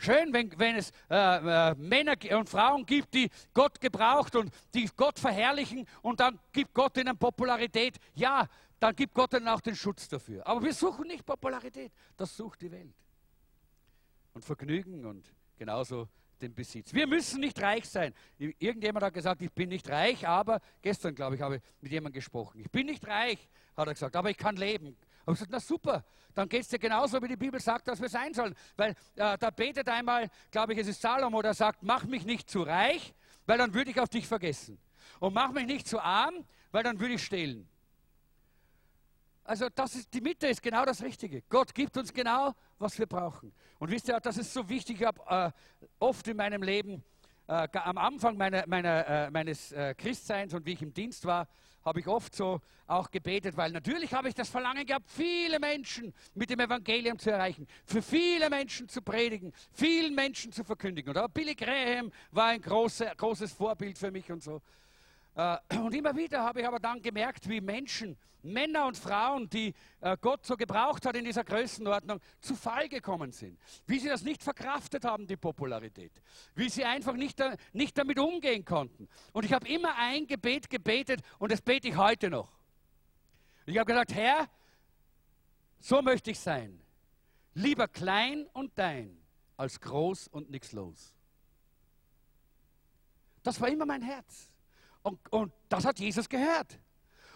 Schön, wenn, wenn es äh, äh, Männer und Frauen gibt, die Gott gebraucht und die Gott verherrlichen und dann gibt Gott ihnen Popularität. Ja, dann gibt Gott ihnen auch den Schutz dafür. Aber wir suchen nicht Popularität, das sucht die Welt und Vergnügen und genauso den Besitz. Wir müssen nicht reich sein. Irgendjemand hat gesagt, ich bin nicht reich, aber gestern, glaube ich, habe ich mit jemandem gesprochen. Ich bin nicht reich, hat er gesagt, aber ich kann leben. Habe ich gesagt, na super, dann geht es dir genauso, wie die Bibel sagt, dass wir sein sollen. Weil äh, da betet einmal, glaube ich, es ist Salomo, der sagt, mach mich nicht zu reich, weil dann würde ich auf dich vergessen. Und mach mich nicht zu arm, weil dann würde ich stehlen. Also das ist, die Mitte ist genau das Richtige. Gott gibt uns genau, was wir brauchen. Und wisst ihr, das ist so wichtig. Ich habe äh, oft in meinem Leben, äh, am Anfang meiner, meiner, äh, meines äh, Christseins und wie ich im Dienst war, habe ich oft so auch gebetet, weil natürlich habe ich das Verlangen gehabt, viele Menschen mit dem Evangelium zu erreichen, für viele Menschen zu predigen, vielen Menschen zu verkündigen. Und Billy Graham war ein große, großes Vorbild für mich und so. Äh, und immer wieder habe ich aber dann gemerkt, wie Menschen, Männer und Frauen, die äh, Gott so gebraucht hat in dieser Größenordnung, zu Fall gekommen sind. Wie sie das nicht verkraftet haben, die Popularität. Wie sie einfach nicht, nicht damit umgehen konnten. Und ich habe immer ein Gebet gebetet und das bete ich heute noch. Ich habe gesagt, Herr, so möchte ich sein. Lieber klein und dein als groß und nichts los. Das war immer mein Herz. Und, und das hat Jesus gehört.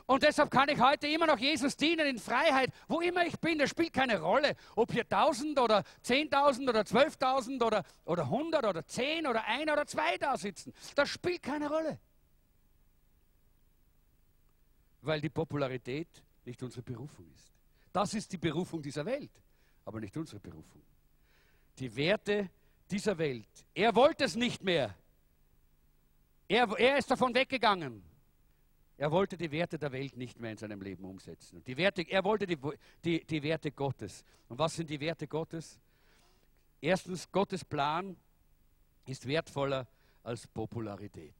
Und deshalb kann ich heute immer noch Jesus dienen in Freiheit, wo immer ich bin. Das spielt keine Rolle, ob hier 1000 oder 10.000 oder 12.000 oder, oder 100 oder 10 oder 1 oder 2 da sitzen. Das spielt keine Rolle. Weil die Popularität nicht unsere Berufung ist. Das ist die Berufung dieser Welt, aber nicht unsere Berufung. Die Werte dieser Welt. Er wollte es nicht mehr. Er, er ist davon weggegangen. Er wollte die Werte der Welt nicht mehr in seinem Leben umsetzen. Die Werte, er wollte die, die, die Werte Gottes. Und was sind die Werte Gottes? Erstens, Gottes Plan ist wertvoller als Popularität.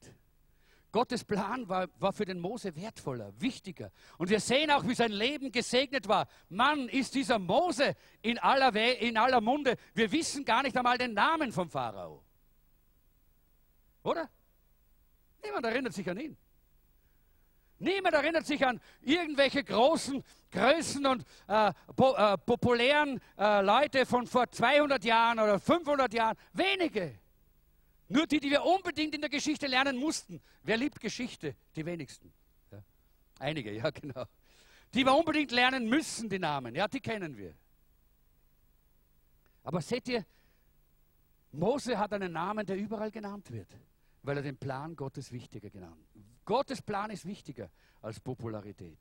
Gottes Plan war, war, für den Mose wertvoller, wichtiger. Und wir sehen auch, wie sein Leben gesegnet war. Mann, ist dieser Mose in aller, We in aller Munde. Wir wissen gar nicht einmal den Namen vom Pharao. Oder? Niemand erinnert sich an ihn. Niemand erinnert sich an irgendwelche großen Größen und äh, po, äh, populären äh, Leute von vor 200 Jahren oder 500 Jahren. Wenige. Nur die, die wir unbedingt in der Geschichte lernen mussten. Wer liebt Geschichte? Die wenigsten. Ja. Einige, ja *laughs* genau. Die wir unbedingt lernen müssen, die Namen. Ja, die kennen wir. Aber seht ihr, Mose hat einen Namen, der überall genannt wird weil er den Plan Gottes wichtiger genannt. Gottes Plan ist wichtiger als Popularität.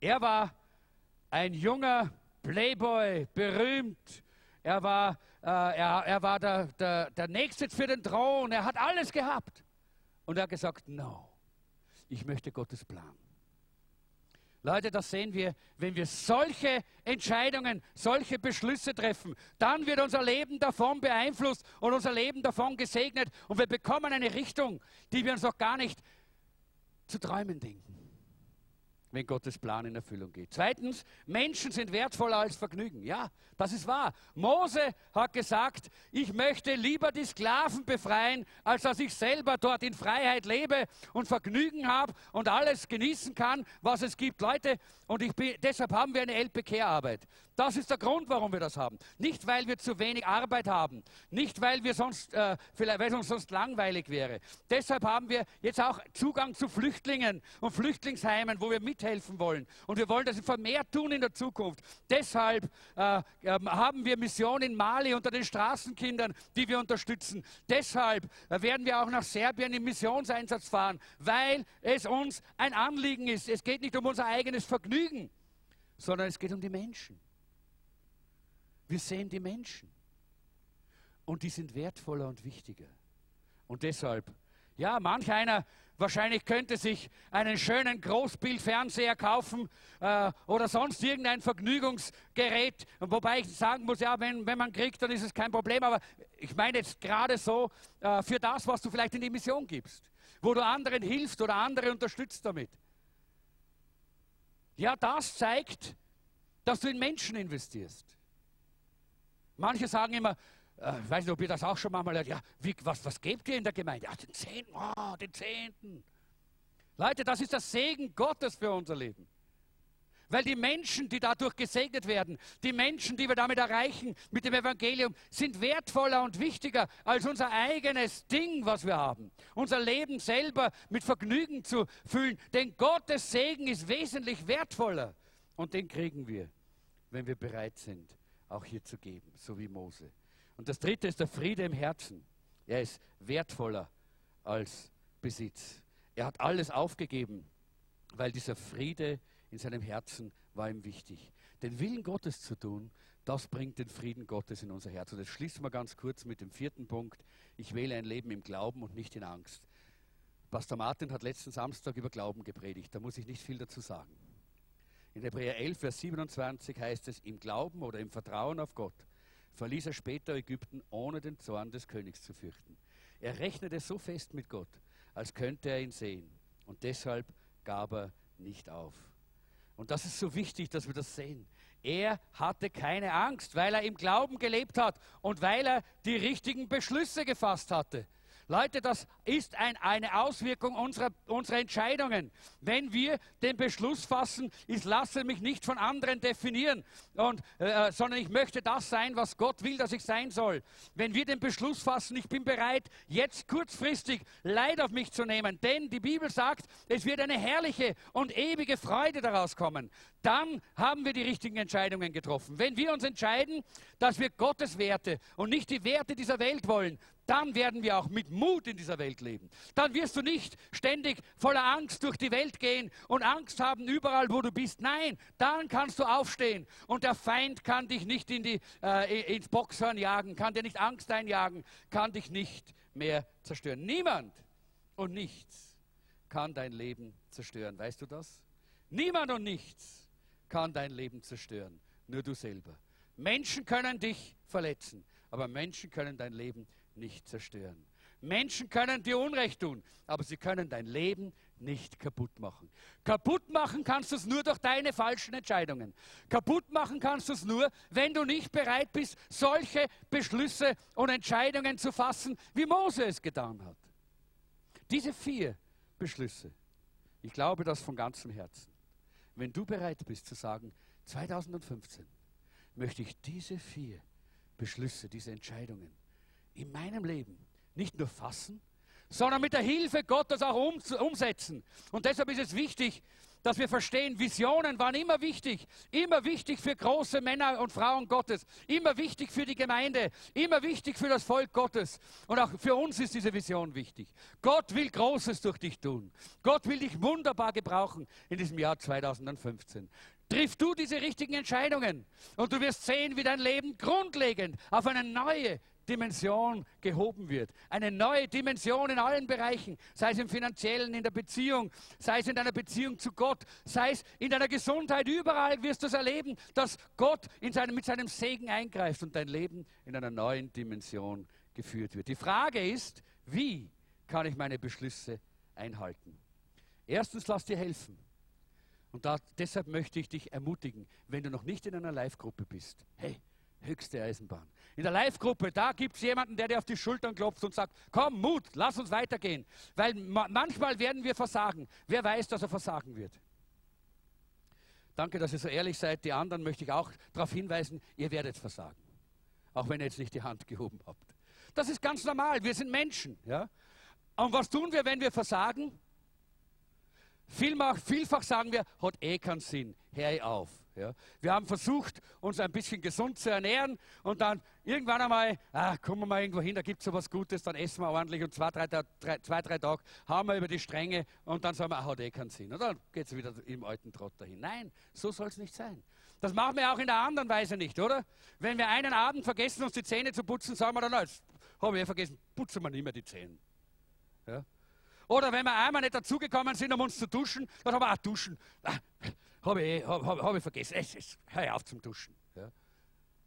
Er war ein junger Playboy, berühmt. Er war, äh, er, er war der, der, der Nächste für den Thron. Er hat alles gehabt. Und er hat gesagt, no, ich möchte Gottes Plan. Leute, das sehen wir, wenn wir solche Entscheidungen, solche Beschlüsse treffen, dann wird unser Leben davon beeinflusst und unser Leben davon gesegnet und wir bekommen eine Richtung, die wir uns noch gar nicht zu träumen denken wenn Gottes Plan in Erfüllung geht. Zweitens, Menschen sind wertvoller als Vergnügen. Ja, das ist wahr. Mose hat gesagt, ich möchte lieber die Sklaven befreien, als dass ich selber dort in Freiheit lebe und Vergnügen habe und alles genießen kann, was es gibt. Leute, und bin, deshalb haben wir eine LPK-Arbeit. Das ist der Grund, warum wir das haben. Nicht, weil wir zu wenig Arbeit haben, nicht, weil, wir sonst, äh, vielleicht, weil es uns sonst langweilig wäre. Deshalb haben wir jetzt auch Zugang zu Flüchtlingen und Flüchtlingsheimen, wo wir mithelfen wollen. Und wir wollen das vermehrt tun in der Zukunft. Deshalb äh, äh, haben wir Mission in Mali unter den Straßenkindern, die wir unterstützen. Deshalb äh, werden wir auch nach Serbien im Missionseinsatz fahren, weil es uns ein Anliegen ist. Es geht nicht um unser eigenes Vergnügen, sondern es geht um die Menschen. Wir sehen die Menschen. Und die sind wertvoller und wichtiger. Und deshalb, ja, manch einer wahrscheinlich könnte sich einen schönen Großbildfernseher kaufen äh, oder sonst irgendein Vergnügungsgerät. Wobei ich sagen muss, ja, wenn, wenn man kriegt, dann ist es kein Problem. Aber ich meine jetzt gerade so äh, für das, was du vielleicht in die Mission gibst, wo du anderen hilfst oder andere unterstützt damit. Ja, das zeigt, dass du in Menschen investierst. Manche sagen immer, äh, ich weiß nicht, ob ihr das auch schon mal hört, ja, wie, was, was gebt ihr in der Gemeinde? Ja, den Zehnten, oh, den Zehnten. Leute, das ist das Segen Gottes für unser Leben. Weil die Menschen, die dadurch gesegnet werden, die Menschen, die wir damit erreichen mit dem Evangelium, sind wertvoller und wichtiger als unser eigenes Ding, was wir haben. Unser Leben selber mit Vergnügen zu füllen. Denn Gottes Segen ist wesentlich wertvoller. Und den kriegen wir, wenn wir bereit sind, auch hier zu geben, so wie Mose. Und das dritte ist der Friede im Herzen. Er ist wertvoller als Besitz. Er hat alles aufgegeben, weil dieser Friede in seinem Herzen war ihm wichtig. Den Willen Gottes zu tun, das bringt den Frieden Gottes in unser Herz. Und das schließen wir ganz kurz mit dem vierten Punkt. Ich wähle ein Leben im Glauben und nicht in Angst. Pastor Martin hat letzten Samstag über Glauben gepredigt. Da muss ich nicht viel dazu sagen. In Hebräer 11, Vers 27 heißt es, im Glauben oder im Vertrauen auf Gott verließ er später Ägypten, ohne den Zorn des Königs zu fürchten. Er rechnete so fest mit Gott, als könnte er ihn sehen. Und deshalb gab er nicht auf. Und das ist so wichtig, dass wir das sehen. Er hatte keine Angst, weil er im Glauben gelebt hat und weil er die richtigen Beschlüsse gefasst hatte. Leute, das ist ein, eine Auswirkung unserer, unserer Entscheidungen. Wenn wir den Beschluss fassen, ich lasse mich nicht von anderen definieren, und, äh, sondern ich möchte das sein, was Gott will, dass ich sein soll. Wenn wir den Beschluss fassen, ich bin bereit, jetzt kurzfristig Leid auf mich zu nehmen, denn die Bibel sagt, es wird eine herrliche und ewige Freude daraus kommen, dann haben wir die richtigen Entscheidungen getroffen. Wenn wir uns entscheiden, dass wir Gottes Werte und nicht die Werte dieser Welt wollen, dann werden wir auch mit Mut in dieser Welt leben. Dann wirst du nicht ständig voller Angst durch die Welt gehen und Angst haben überall, wo du bist. Nein, dann kannst du aufstehen und der Feind kann dich nicht in die, äh, ins Boxhorn jagen, kann dir nicht Angst einjagen, kann dich nicht mehr zerstören. Niemand und nichts kann dein Leben zerstören. Weißt du das? Niemand und nichts kann dein Leben zerstören. Nur du selber. Menschen können dich verletzen, aber Menschen können dein Leben zerstören nicht zerstören. Menschen können dir Unrecht tun, aber sie können dein Leben nicht kaputt machen. Kaputt machen kannst du es nur durch deine falschen Entscheidungen. Kaputt machen kannst du es nur, wenn du nicht bereit bist, solche Beschlüsse und Entscheidungen zu fassen, wie Mose es getan hat. Diese vier Beschlüsse, ich glaube das von ganzem Herzen. Wenn du bereit bist zu sagen, 2015 möchte ich diese vier Beschlüsse, diese Entscheidungen in meinem Leben nicht nur fassen, sondern mit der Hilfe Gottes auch um, umsetzen. Und deshalb ist es wichtig, dass wir verstehen, Visionen waren immer wichtig, immer wichtig für große Männer und Frauen Gottes, immer wichtig für die Gemeinde, immer wichtig für das Volk Gottes. Und auch für uns ist diese Vision wichtig. Gott will Großes durch dich tun. Gott will dich wunderbar gebrauchen in diesem Jahr 2015. Triff du diese richtigen Entscheidungen und du wirst sehen, wie dein Leben grundlegend auf eine neue, Dimension gehoben wird. Eine neue Dimension in allen Bereichen, sei es im finanziellen, in der Beziehung, sei es in deiner Beziehung zu Gott, sei es in deiner Gesundheit. Überall wirst du es erleben, dass Gott seinem, mit seinem Segen eingreift und dein Leben in einer neuen Dimension geführt wird. Die Frage ist, wie kann ich meine Beschlüsse einhalten? Erstens, lass dir helfen. Und da, deshalb möchte ich dich ermutigen, wenn du noch nicht in einer Live-Gruppe bist. Hey, höchste Eisenbahn. In der Live-Gruppe, da gibt es jemanden, der dir auf die Schultern klopft und sagt, komm, Mut, lass uns weitergehen. Weil ma manchmal werden wir versagen. Wer weiß, dass er versagen wird? Danke, dass ihr so ehrlich seid. Die anderen möchte ich auch darauf hinweisen, ihr werdet versagen. Auch wenn ihr jetzt nicht die Hand gehoben habt. Das ist ganz normal. Wir sind Menschen. Ja? Und was tun wir, wenn wir versagen? Vielfach, vielfach sagen wir, hat eh keinen Sinn, hör auf. Ja. Wir haben versucht, uns ein bisschen gesund zu ernähren und dann irgendwann einmal, ah, kommen wir mal irgendwo hin, da gibt es so was Gutes, dann essen wir ordentlich und zwei, drei, drei, zwei, drei Tage haben wir über die Stränge und dann sagen wir, ah, hat eh keinen Sinn. Und dann geht es wieder im alten Trott dahin. Nein, so soll es nicht sein. Das machen wir auch in der anderen Weise nicht, oder? Wenn wir einen Abend vergessen, uns die Zähne zu putzen, sagen wir dann, jetzt habe ich eh vergessen, putzen wir nicht mehr die Zähne. Ja? Oder wenn wir einmal nicht dazugekommen sind, um uns zu duschen, dann haben wir auch duschen. Ah, habe ich, hab, hab ich vergessen. Es, es, hör auf zum Duschen. Ja.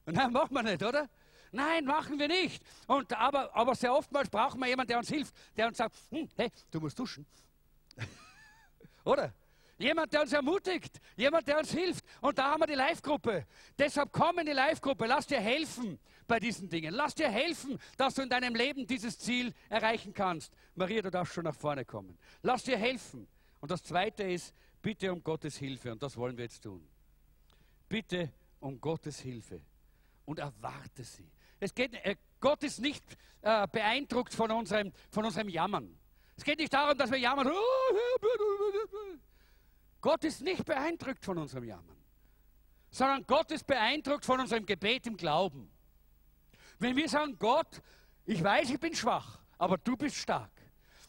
Nein, machen wir nicht, oder? Nein, machen wir nicht. Und, aber, aber sehr oftmals brauchen wir jemanden, der uns hilft, der uns sagt, hm, hey, du musst duschen. *laughs* oder? Jemand, der uns ermutigt, jemand, der uns hilft. Und da haben wir die Live-Gruppe. Deshalb komm in die Live-Gruppe, lass dir helfen bei diesen Dingen. Lass dir helfen, dass du in deinem Leben dieses Ziel erreichen kannst. Maria, du darfst schon nach vorne kommen. Lass dir helfen. Und das Zweite ist, bitte um Gottes Hilfe. Und das wollen wir jetzt tun. Bitte um Gottes Hilfe und erwarte sie. Es geht, äh, Gott ist nicht äh, beeindruckt von unserem, von unserem Jammern. Es geht nicht darum, dass wir jammern. Gott ist nicht beeindruckt von unserem Jammern, sondern Gott ist beeindruckt von unserem Gebet im Glauben. Wenn wir sagen, Gott, ich weiß, ich bin schwach, aber du bist stark.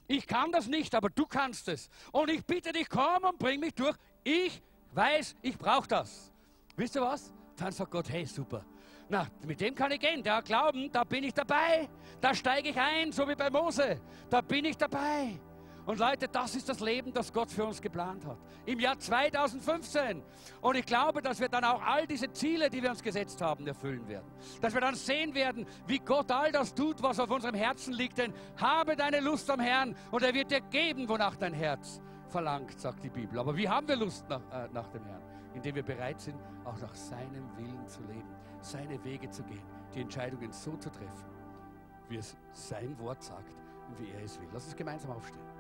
Ich kann das nicht, aber du kannst es. Und ich bitte dich, komm und bring mich durch. Ich weiß, ich brauche das. Wisst ihr was? Dann sagt Gott, hey, super. Na, mit dem kann ich gehen. Der Glauben, da bin ich dabei. Da steige ich ein, so wie bei Mose. Da bin ich dabei. Und Leute, das ist das Leben, das Gott für uns geplant hat. Im Jahr 2015. Und ich glaube, dass wir dann auch all diese Ziele, die wir uns gesetzt haben, erfüllen werden. Dass wir dann sehen werden, wie Gott all das tut, was auf unserem Herzen liegt. Denn habe deine Lust am Herrn und er wird dir geben, wonach dein Herz verlangt, sagt die Bibel. Aber wie haben wir Lust nach, äh, nach dem Herrn? Indem wir bereit sind, auch nach seinem Willen zu leben, seine Wege zu gehen, die Entscheidungen so zu treffen, wie es sein Wort sagt und wie er es will. Lass uns gemeinsam aufstehen.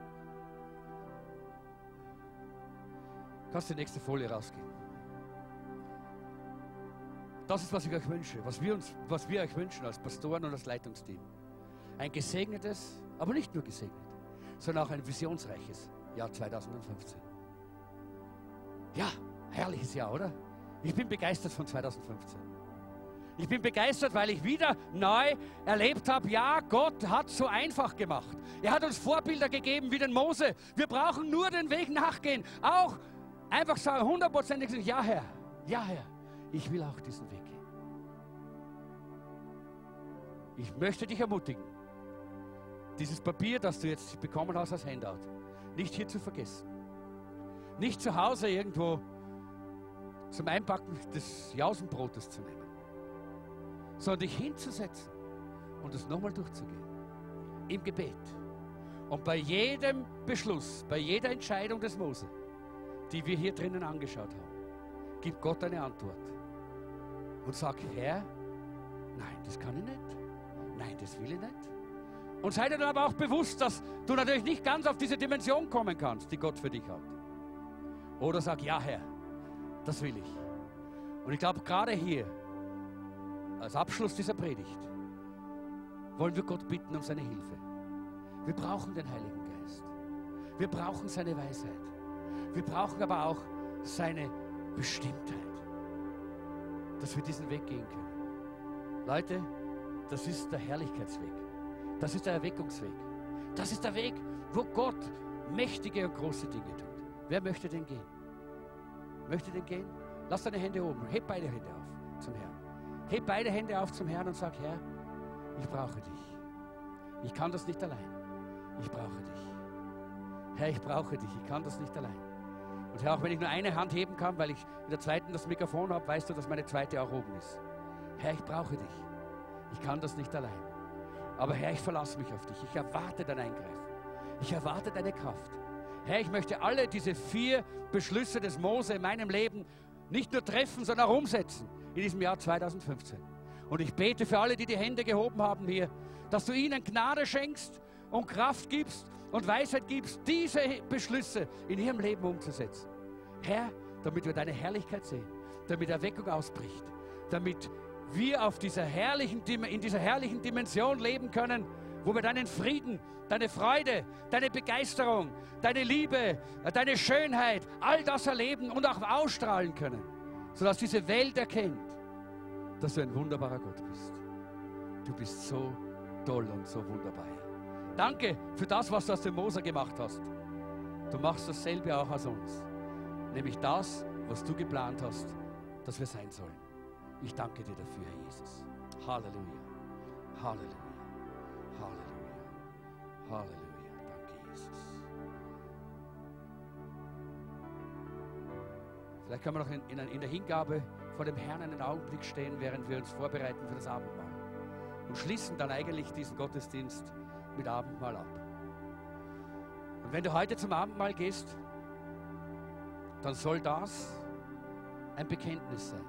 Kannst die nächste Folie rausgehen. Das ist, was ich euch wünsche, was wir, uns, was wir euch wünschen als Pastoren und als Leitungsteam. Ein gesegnetes, aber nicht nur gesegnet, sondern auch ein visionsreiches Jahr 2015. Ja, herrliches Jahr, oder? Ich bin begeistert von 2015. Ich bin begeistert, weil ich wieder neu erlebt habe, ja, Gott hat so einfach gemacht. Er hat uns Vorbilder gegeben wie den Mose. Wir brauchen nur den Weg nachgehen. Auch Einfach sagen, hundertprozentig sagen, ja Herr, ja Herr, ich will auch diesen Weg gehen. Ich möchte dich ermutigen, dieses Papier, das du jetzt bekommen hast als Handout, nicht hier zu vergessen. Nicht zu Hause irgendwo zum Einpacken des Jausenbrotes zu nehmen, sondern dich hinzusetzen und es nochmal durchzugehen. Im Gebet. Und bei jedem Beschluss, bei jeder Entscheidung des Mose, die wir hier drinnen angeschaut haben, gib Gott eine Antwort und sag, Herr, nein, das kann ich nicht. Nein, das will ich nicht. Und sei dir dann aber auch bewusst, dass du natürlich nicht ganz auf diese Dimension kommen kannst, die Gott für dich hat. Oder sag, ja, Herr, das will ich. Und ich glaube, gerade hier, als Abschluss dieser Predigt, wollen wir Gott bitten um seine Hilfe. Wir brauchen den Heiligen Geist. Wir brauchen seine Weisheit. Wir brauchen aber auch seine Bestimmtheit, dass wir diesen Weg gehen können. Leute, das ist der Herrlichkeitsweg. Das ist der Erweckungsweg. Das ist der Weg, wo Gott mächtige und große Dinge tut. Wer möchte denn gehen? Möchte denn gehen? Lass deine Hände oben. Heb beide Hände auf zum Herrn. Heb beide Hände auf zum Herrn und sag, Herr, ich brauche dich. Ich kann das nicht allein. Ich brauche dich. Herr, ich brauche dich. Ich kann das nicht allein. Und Herr, auch wenn ich nur eine Hand heben kann, weil ich in der zweiten das Mikrofon habe, weißt du, dass meine zweite auch oben ist. Herr, ich brauche dich. Ich kann das nicht allein. Aber Herr, ich verlasse mich auf dich. Ich erwarte dein Eingreifen. Ich erwarte deine Kraft. Herr, ich möchte alle diese vier Beschlüsse des Mose in meinem Leben nicht nur treffen, sondern auch umsetzen in diesem Jahr 2015. Und ich bete für alle, die die Hände gehoben haben hier, dass du ihnen Gnade schenkst und Kraft gibst und Weisheit gibst, diese Beschlüsse in ihrem Leben umzusetzen. Herr, damit wir deine Herrlichkeit sehen, damit Erweckung ausbricht, damit wir auf dieser herrlichen, in dieser herrlichen Dimension leben können, wo wir deinen Frieden, deine Freude, deine Begeisterung, deine Liebe, deine Schönheit, all das erleben und auch ausstrahlen können, sodass diese Welt erkennt, dass du ein wunderbarer Gott bist. Du bist so toll und so wunderbar. Danke für das, was du aus dem Moser gemacht hast. Du machst dasselbe auch aus uns. Nämlich das, was du geplant hast, dass wir sein sollen. Ich danke dir dafür, Herr Jesus. Halleluja. Halleluja. Halleluja. Halleluja. Danke, Jesus. Vielleicht können wir noch in, in, in der Hingabe vor dem Herrn einen Augenblick stehen, während wir uns vorbereiten für das Abendmahl. Und schließen dann eigentlich diesen Gottesdienst mit Abendmahl ab. Und wenn du heute zum Abendmahl gehst, dann soll das ein Bekenntnis sein.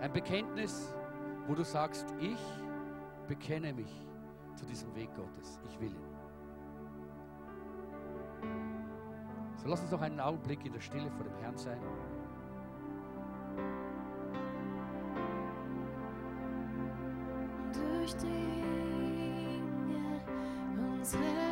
Ein Bekenntnis, wo du sagst, ich bekenne mich zu diesem Weg Gottes. Ich will ihn. So lass uns noch einen Augenblick in der Stille vor dem Herrn sein. Durchdringe unsere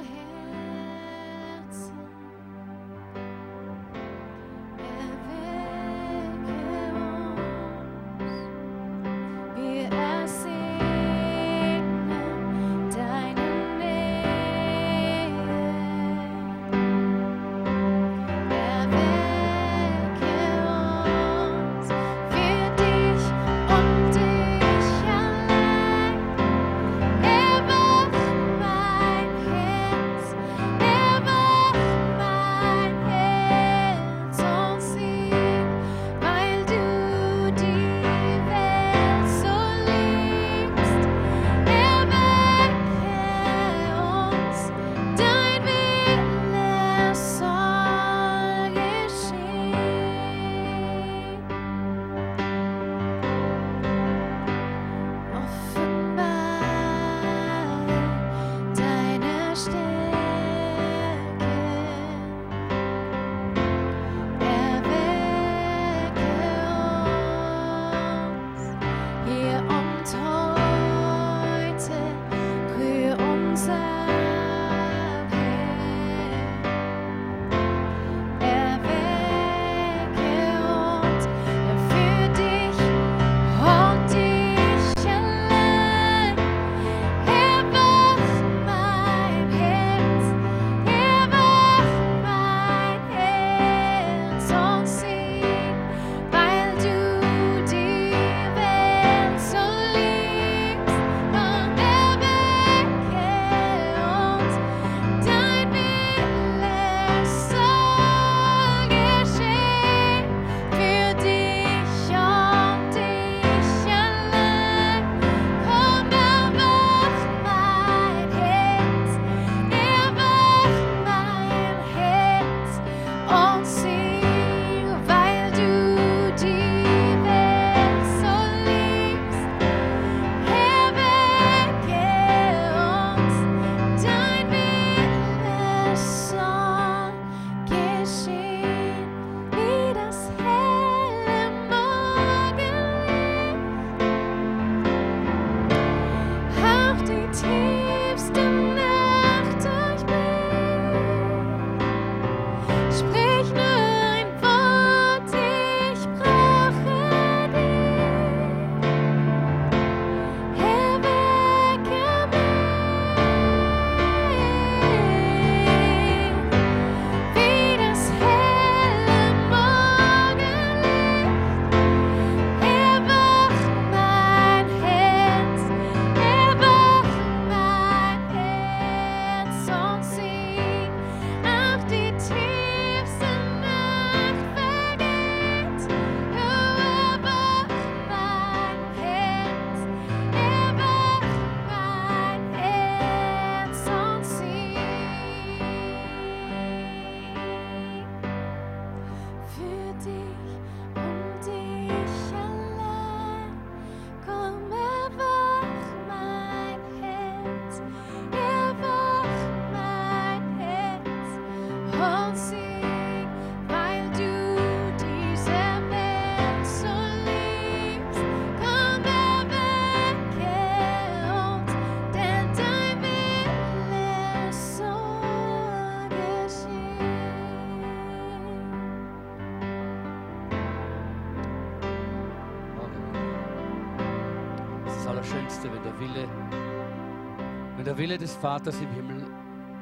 Wille des Vaters im Himmel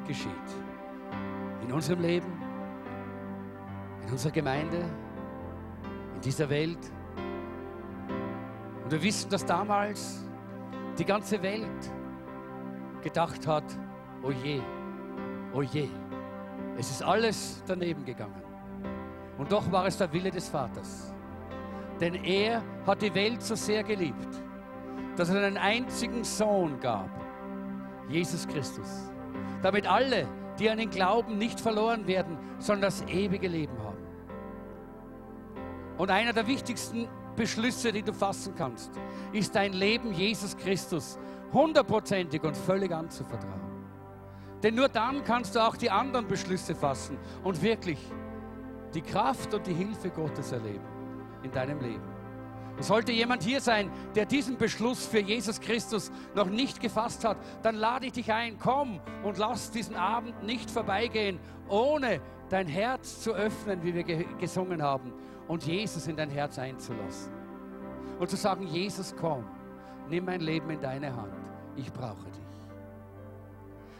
geschieht. In unserem Leben, in unserer Gemeinde, in dieser Welt. Und wir wissen, dass damals die ganze Welt gedacht hat, oh je, oh je, es ist alles daneben gegangen. Und doch war es der Wille des Vaters. Denn er hat die Welt so sehr geliebt, dass er einen einzigen Sohn gab, Jesus Christus, damit alle, die an den Glauben nicht verloren werden, sondern das ewige Leben haben. Und einer der wichtigsten Beschlüsse, die du fassen kannst, ist dein Leben Jesus Christus hundertprozentig und völlig anzuvertrauen. Denn nur dann kannst du auch die anderen Beschlüsse fassen und wirklich die Kraft und die Hilfe Gottes erleben in deinem Leben. Sollte jemand hier sein, der diesen Beschluss für Jesus Christus noch nicht gefasst hat, dann lade ich dich ein, komm und lass diesen Abend nicht vorbeigehen, ohne dein Herz zu öffnen, wie wir gesungen haben, und Jesus in dein Herz einzulassen. Und zu sagen, Jesus, komm, nimm mein Leben in deine Hand, ich brauche dich.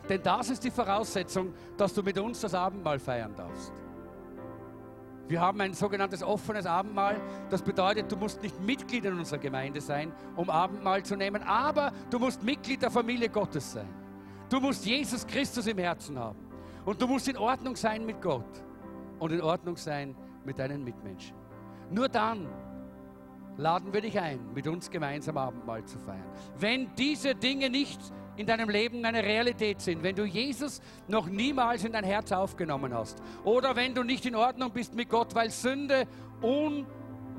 Denn das ist die Voraussetzung, dass du mit uns das Abendmahl feiern darfst. Wir haben ein sogenanntes offenes Abendmahl. Das bedeutet, du musst nicht Mitglied in unserer Gemeinde sein, um Abendmahl zu nehmen, aber du musst Mitglied der Familie Gottes sein. Du musst Jesus Christus im Herzen haben. Und du musst in Ordnung sein mit Gott und in Ordnung sein mit deinen Mitmenschen. Nur dann laden wir dich ein, mit uns gemeinsam Abendmahl zu feiern. Wenn diese Dinge nicht in deinem Leben eine Realität sind, wenn du Jesus noch niemals in dein Herz aufgenommen hast oder wenn du nicht in Ordnung bist mit Gott, weil Sünde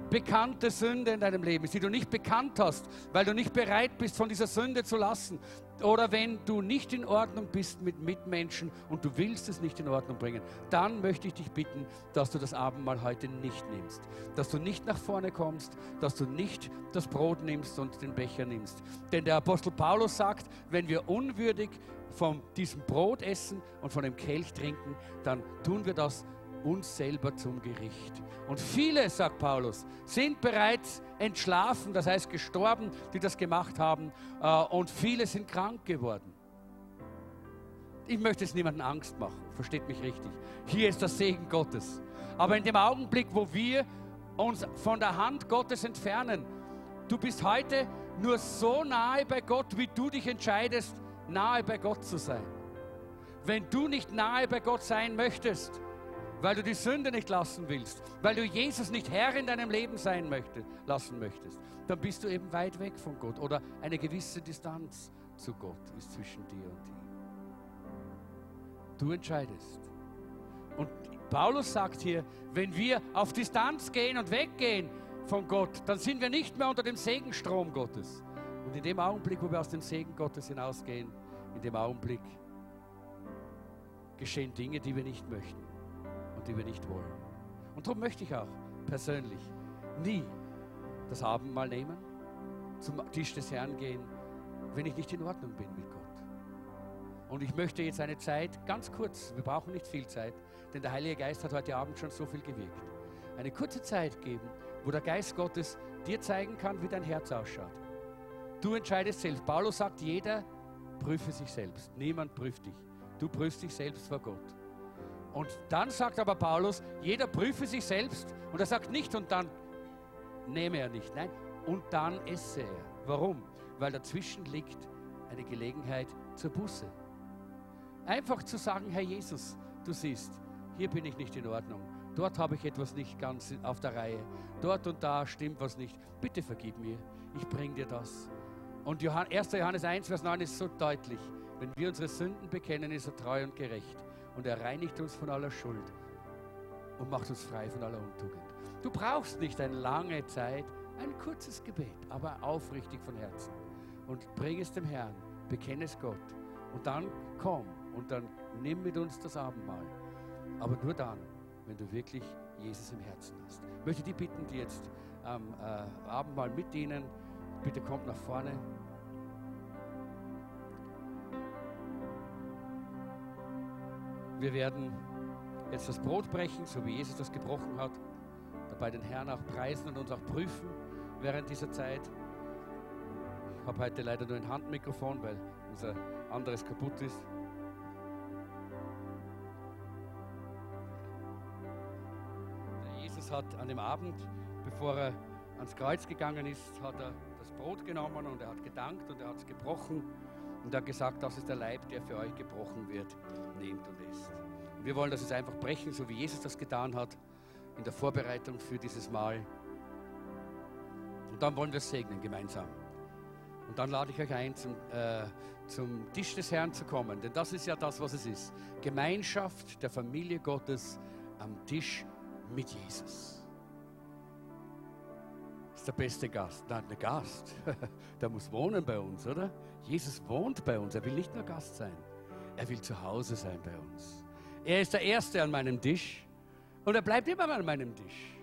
unbekannte Sünde in deinem Leben ist, die du nicht bekannt hast, weil du nicht bereit bist, von dieser Sünde zu lassen, oder wenn du nicht in Ordnung bist mit Mitmenschen und du willst es nicht in Ordnung bringen, dann möchte ich dich bitten, dass du das Abendmahl heute nicht nimmst. Dass du nicht nach vorne kommst, dass du nicht das Brot nimmst und den Becher nimmst. Denn der Apostel Paulus sagt, wenn wir unwürdig von diesem Brot essen und von dem Kelch trinken, dann tun wir das uns selber zum Gericht. Und viele, sagt Paulus, sind bereits entschlafen, das heißt gestorben, die das gemacht haben. Äh, und viele sind krank geworden. Ich möchte es niemandem Angst machen, versteht mich richtig. Hier ist das Segen Gottes. Aber in dem Augenblick, wo wir uns von der Hand Gottes entfernen, du bist heute nur so nahe bei Gott, wie du dich entscheidest, nahe bei Gott zu sein. Wenn du nicht nahe bei Gott sein möchtest, weil du die Sünde nicht lassen willst, weil du Jesus nicht Herr in deinem Leben sein möchte, lassen möchtest, dann bist du eben weit weg von Gott oder eine gewisse Distanz zu Gott ist zwischen dir und ihm. Du entscheidest. Und Paulus sagt hier, wenn wir auf Distanz gehen und weggehen von Gott, dann sind wir nicht mehr unter dem Segenstrom Gottes. Und in dem Augenblick, wo wir aus dem Segen Gottes hinausgehen, in dem Augenblick geschehen Dinge, die wir nicht möchten die wir nicht wollen. Und darum möchte ich auch persönlich nie das Abendmahl nehmen, zum Tisch des Herrn gehen, wenn ich nicht in Ordnung bin mit Gott. Und ich möchte jetzt eine Zeit, ganz kurz, wir brauchen nicht viel Zeit, denn der Heilige Geist hat heute Abend schon so viel gewirkt. Eine kurze Zeit geben, wo der Geist Gottes dir zeigen kann, wie dein Herz ausschaut. Du entscheidest selbst. Paulus sagt, jeder prüfe sich selbst. Niemand prüft dich. Du prüfst dich selbst vor Gott. Und dann sagt aber Paulus, jeder prüfe sich selbst und er sagt nicht und dann nehme er nicht, nein, und dann esse er. Warum? Weil dazwischen liegt eine Gelegenheit zur Buße. Einfach zu sagen, Herr Jesus, du siehst, hier bin ich nicht in Ordnung. Dort habe ich etwas nicht ganz auf der Reihe. Dort und da stimmt was nicht. Bitte vergib mir. Ich bringe dir das. Und 1. Johannes 1, Vers 9 ist so deutlich. Wenn wir unsere Sünden bekennen, ist er treu und gerecht und er reinigt uns von aller Schuld und macht uns frei von aller Untugend. Du brauchst nicht eine lange Zeit, ein kurzes Gebet, aber aufrichtig von Herzen. Und bring es dem Herrn, bekenne es Gott. Und dann komm und dann nimm mit uns das Abendmahl. Aber nur dann, wenn du wirklich Jesus im Herzen hast. Ich möchte dich bitten, die jetzt am äh, Abendmahl mitdienen. Bitte kommt nach vorne. Wir werden jetzt das Brot brechen, so wie Jesus das gebrochen hat, dabei den Herrn auch preisen und uns auch prüfen während dieser Zeit. habe heute leider nur ein Handmikrofon, weil unser anderes kaputt ist. Der Jesus hat an dem Abend, bevor er ans Kreuz gegangen ist, hat er das Brot genommen und er hat gedankt und er hat es gebrochen und er hat gesagt, das ist der Leib, der für euch gebrochen wird. Nehmt und. Und wir wollen das jetzt einfach brechen, so wie Jesus das getan hat, in der Vorbereitung für dieses Mal. Und dann wollen wir es segnen gemeinsam. Und dann lade ich euch ein, zum, äh, zum Tisch des Herrn zu kommen. Denn das ist ja das, was es ist. Gemeinschaft der Familie Gottes am Tisch mit Jesus. Das ist der beste Gast. Nein, der Gast. *laughs* der muss wohnen bei uns, oder? Jesus wohnt bei uns. Er will nicht nur Gast sein. Er will zu Hause sein bei uns. Er ist der Erste an meinem Tisch und er bleibt immer an meinem Tisch.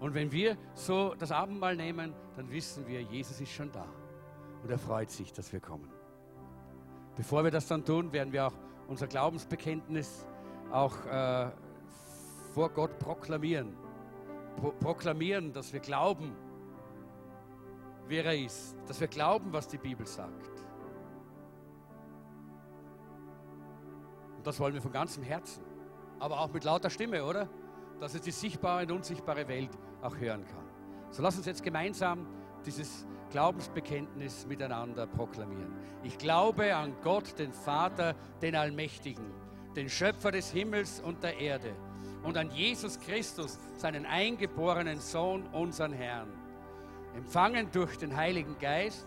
Und wenn wir so das Abendmahl nehmen, dann wissen wir, Jesus ist schon da und er freut sich, dass wir kommen. Bevor wir das dann tun, werden wir auch unser Glaubensbekenntnis auch äh, vor Gott proklamieren. Pro proklamieren, dass wir glauben, wer er ist, dass wir glauben, was die Bibel sagt. Und das wollen wir von ganzem Herzen, aber auch mit lauter Stimme, oder? Dass es die sichtbare und unsichtbare Welt auch hören kann. So lass uns jetzt gemeinsam dieses Glaubensbekenntnis miteinander proklamieren. Ich glaube an Gott, den Vater, den Allmächtigen, den Schöpfer des Himmels und der Erde und an Jesus Christus, seinen eingeborenen Sohn, unseren Herrn, empfangen durch den Heiligen Geist,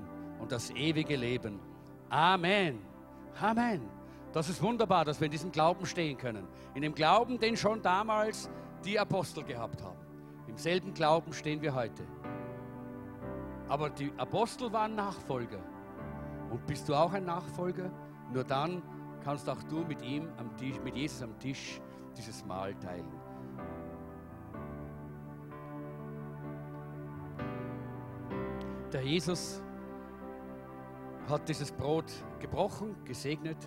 und das ewige Leben. Amen. Amen. Das ist wunderbar, dass wir in diesem Glauben stehen können. In dem Glauben, den schon damals die Apostel gehabt haben. Im selben Glauben stehen wir heute. Aber die Apostel waren Nachfolger. Und bist du auch ein Nachfolger? Nur dann kannst auch du mit ihm am Tisch, mit Jesus am Tisch dieses Mahl teilen. Der Jesus hat dieses Brot gebrochen, gesegnet.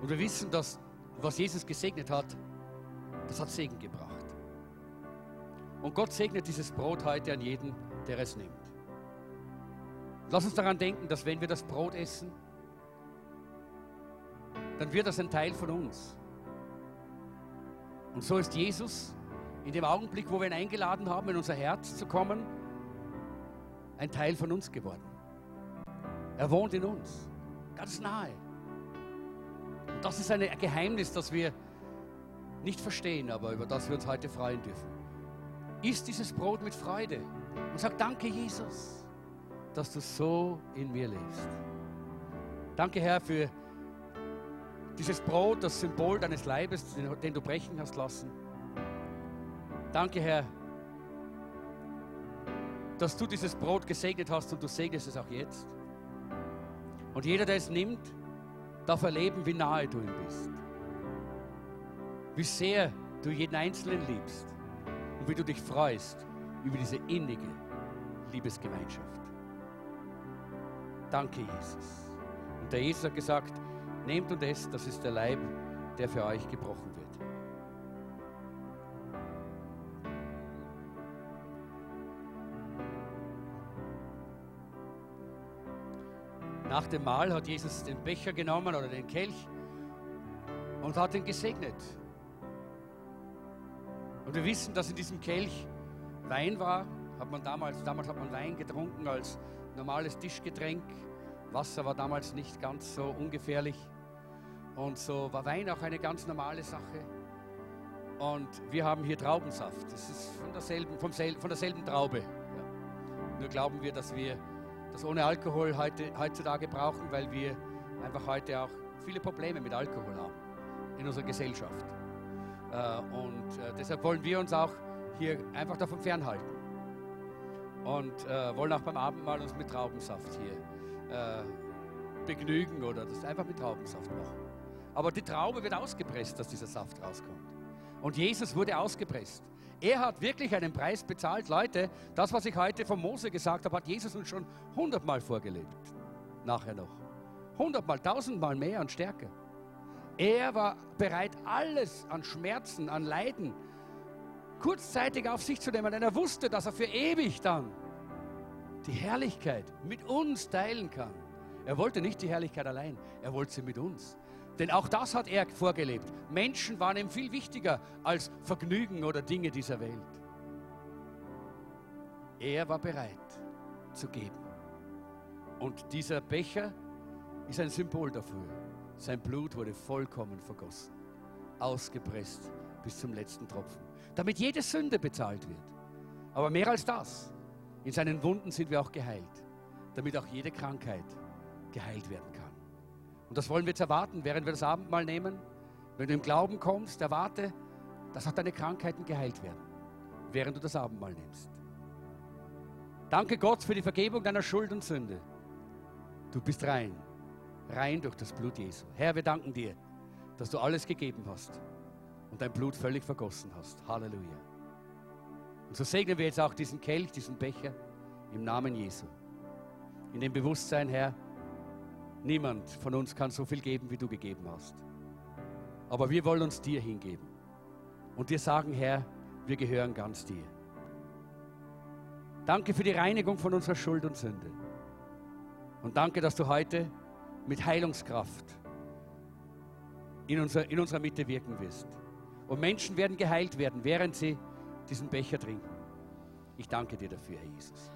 Und wir wissen, dass was Jesus gesegnet hat, das hat Segen gebracht. Und Gott segnet dieses Brot heute an jeden, der es nimmt. Lass uns daran denken, dass wenn wir das Brot essen, dann wird das ein Teil von uns. Und so ist Jesus in dem Augenblick, wo wir ihn eingeladen haben, in unser Herz zu kommen, ein Teil von uns geworden. Er wohnt in uns, ganz nahe. Und das ist ein Geheimnis, das wir nicht verstehen, aber über das wir uns heute freuen dürfen. Iss dieses Brot mit Freude und sag Danke, Jesus, dass du so in mir lebst. Danke, Herr, für dieses Brot, das Symbol deines Leibes, den du brechen hast lassen. Danke, Herr, dass du dieses Brot gesegnet hast und du segnest es auch jetzt. Und jeder, der es nimmt, darf erleben, wie nahe du ihm bist. Wie sehr du jeden Einzelnen liebst und wie du dich freust über diese innige Liebesgemeinschaft. Danke, Jesus. Und der Jesus hat gesagt, nehmt und esst, das ist der Leib, der für euch gebrochen wird. Nach dem Mahl hat Jesus den Becher genommen oder den Kelch und hat ihn gesegnet. Und wir wissen, dass in diesem Kelch Wein war. Hat man damals, damals hat man Wein getrunken als normales Tischgetränk. Wasser war damals nicht ganz so ungefährlich. Und so war Wein auch eine ganz normale Sache. Und wir haben hier Traubensaft. Das ist von derselben, vom von derselben Traube. Ja. Nur glauben wir, dass wir das ohne Alkohol heute, heutzutage brauchen, weil wir einfach heute auch viele Probleme mit Alkohol haben in unserer Gesellschaft. Äh, und äh, deshalb wollen wir uns auch hier einfach davon fernhalten. und äh, wollen auch beim Abendmahl uns mit Traubensaft hier begnügen oder das einfach mit Traubensaft machen. Aber die Traube wird ausgepresst, dass dieser Saft rauskommt. Und Jesus wurde ausgepresst. Er hat wirklich einen Preis bezahlt. Leute, das, was ich heute von Mose gesagt habe, hat Jesus uns schon hundertmal vorgelebt. Nachher noch. Hundertmal, tausendmal mehr an Stärke. Er war bereit, alles an Schmerzen, an Leiden kurzzeitig auf sich zu nehmen, denn er wusste, dass er für ewig dann die Herrlichkeit mit uns teilen kann. Er wollte nicht die Herrlichkeit allein, er wollte sie mit uns. Denn auch das hat er vorgelebt. Menschen waren ihm viel wichtiger als Vergnügen oder Dinge dieser Welt. Er war bereit zu geben. Und dieser Becher ist ein Symbol dafür. Sein Blut wurde vollkommen vergossen, ausgepresst bis zum letzten Tropfen, damit jede Sünde bezahlt wird. Aber mehr als das, in seinen Wunden sind wir auch geheilt, damit auch jede Krankheit geheilt werden kann. Und das wollen wir jetzt erwarten, während wir das Abendmahl nehmen. Wenn du im Glauben kommst, erwarte, dass auch deine Krankheiten geheilt werden, während du das Abendmahl nimmst. Danke Gott für die Vergebung deiner Schuld und Sünde. Du bist rein, rein durch das Blut Jesu. Herr, wir danken dir, dass du alles gegeben hast und dein Blut völlig vergossen hast. Halleluja. Und so segnen wir jetzt auch diesen Kelch, diesen Becher im Namen Jesu. In dem Bewusstsein, Herr, Niemand von uns kann so viel geben, wie du gegeben hast. Aber wir wollen uns dir hingeben und dir sagen, Herr, wir gehören ganz dir. Danke für die Reinigung von unserer Schuld und Sünde. Und danke, dass du heute mit Heilungskraft in, unser, in unserer Mitte wirken wirst. Und Menschen werden geheilt werden, während sie diesen Becher trinken. Ich danke dir dafür, Herr Jesus.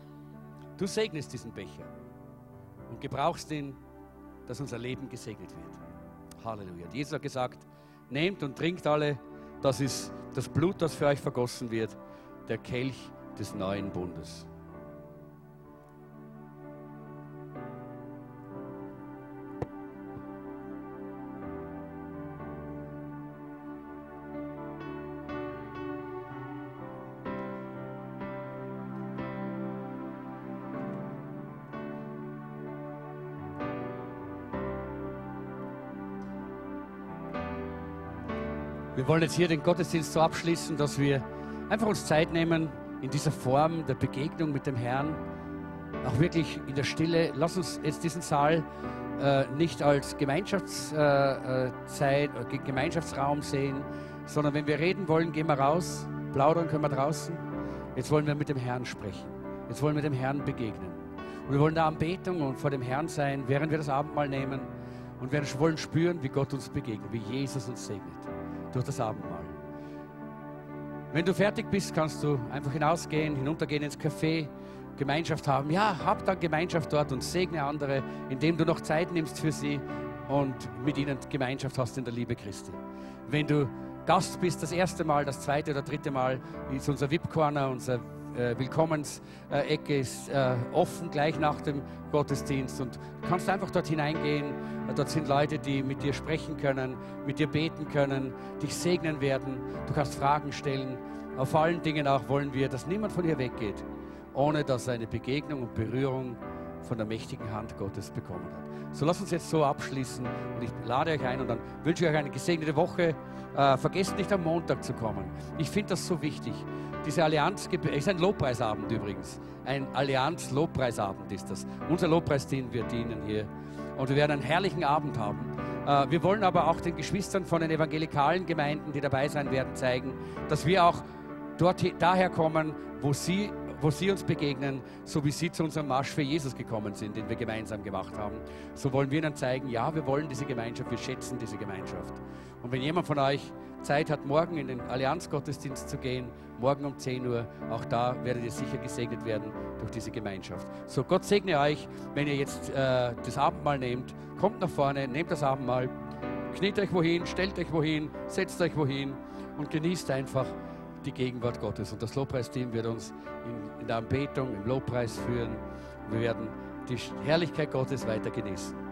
Du segnest diesen Becher und gebrauchst ihn dass unser Leben gesegnet wird. Halleluja. Jesus hat gesagt, nehmt und trinkt alle, das ist das Blut, das für euch vergossen wird, der Kelch des neuen Bundes. Wir wollen jetzt hier den Gottesdienst so abschließen, dass wir einfach uns Zeit nehmen in dieser Form der Begegnung mit dem Herrn, auch wirklich in der Stille. Lass uns jetzt diesen Saal äh, nicht als Gemeinschaftszeit, äh, äh, Gemeinschaftsraum sehen, sondern wenn wir reden wollen, gehen wir raus, plaudern können wir draußen. Jetzt wollen wir mit dem Herrn sprechen. Jetzt wollen wir dem Herrn begegnen. Und wir wollen da Anbetung und vor dem Herrn sein, während wir das Abendmahl nehmen. Und wir wollen spüren, wie Gott uns begegnet, wie Jesus uns segnet durch das Abendmahl. Wenn du fertig bist, kannst du einfach hinausgehen, hinuntergehen ins Café, Gemeinschaft haben. Ja, hab dann Gemeinschaft dort und segne andere, indem du noch Zeit nimmst für sie und mit ihnen Gemeinschaft hast in der Liebe Christi. Wenn du Gast bist, das erste Mal, das zweite oder dritte Mal, ist unser VIP-Corner, unser äh, Willkommensecke ist äh, offen gleich nach dem Gottesdienst und du kannst einfach dort hineingehen. Äh, dort sind Leute, die mit dir sprechen können, mit dir beten können, dich segnen werden. Du kannst Fragen stellen. Auf allen Dingen auch wollen wir, dass niemand von hier weggeht, ohne dass eine Begegnung und Berührung von der mächtigen Hand Gottes bekommen hat. So lasst uns jetzt so abschließen und ich lade euch ein und dann wünsche ich euch eine gesegnete Woche. Äh, vergesst nicht am Montag zu kommen. Ich finde das so wichtig. Diese Allianz ist ein Lobpreisabend übrigens. Ein Allianz-Lobpreisabend ist das. Unser Lobpreisdienst wir dienen hier. Und wir werden einen herrlichen Abend haben. Äh, wir wollen aber auch den Geschwistern von den evangelikalen Gemeinden, die dabei sein werden, zeigen, dass wir auch dort daher kommen, wo sie wo sie uns begegnen, so wie sie zu unserem Marsch für Jesus gekommen sind, den wir gemeinsam gemacht haben. So wollen wir ihnen zeigen, ja, wir wollen diese Gemeinschaft, wir schätzen diese Gemeinschaft. Und wenn jemand von euch Zeit hat, morgen in den Allianzgottesdienst zu gehen, morgen um 10 Uhr, auch da werdet ihr sicher gesegnet werden durch diese Gemeinschaft. So, Gott segne euch, wenn ihr jetzt äh, das Abendmahl nehmt. Kommt nach vorne, nehmt das Abendmahl, kniet euch wohin, stellt euch wohin, setzt euch wohin und genießt einfach die Gegenwart Gottes. Und das Lobpreisteam wird uns in, in der Anbetung, im Lobpreis führen. Wir werden die Herrlichkeit Gottes weiter genießen.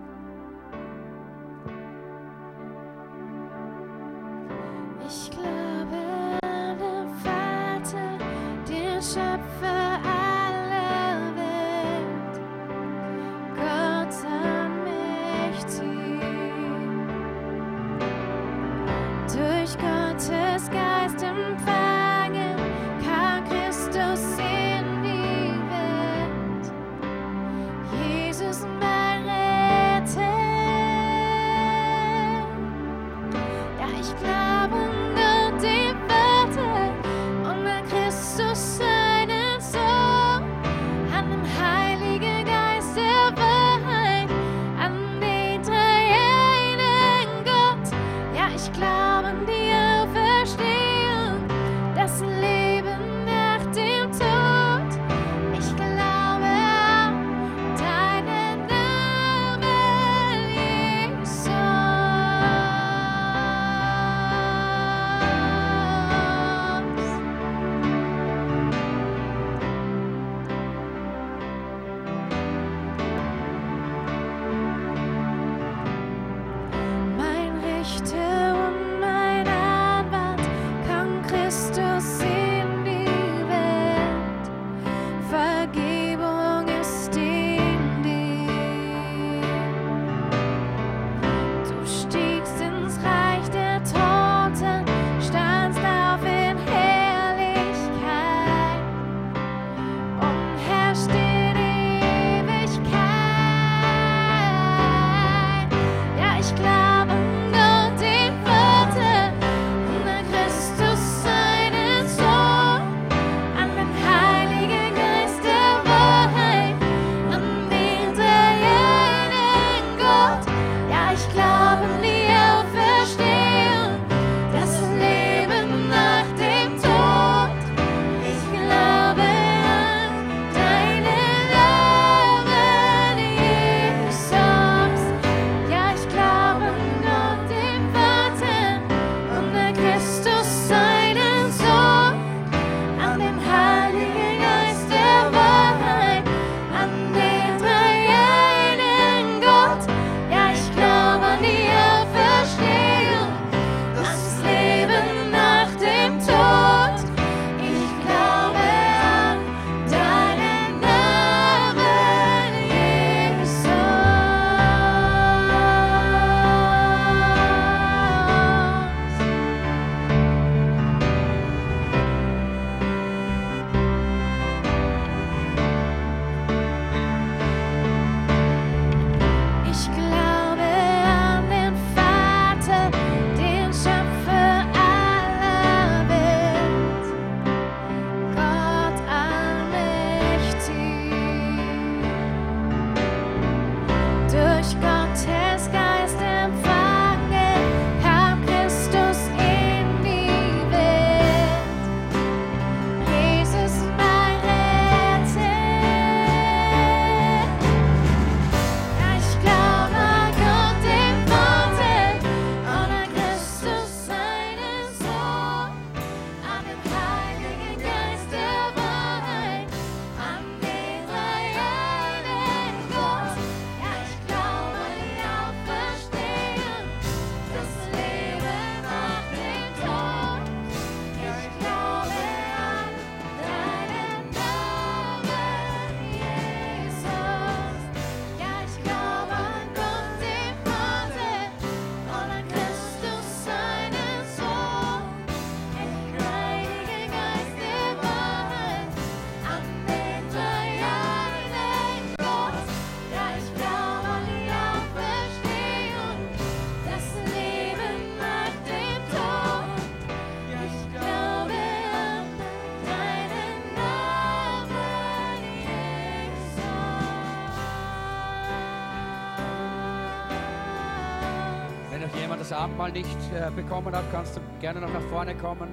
Das Abendmahl nicht äh, bekommen hat, kannst du gerne noch nach vorne kommen.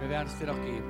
Wir werden es dir noch geben.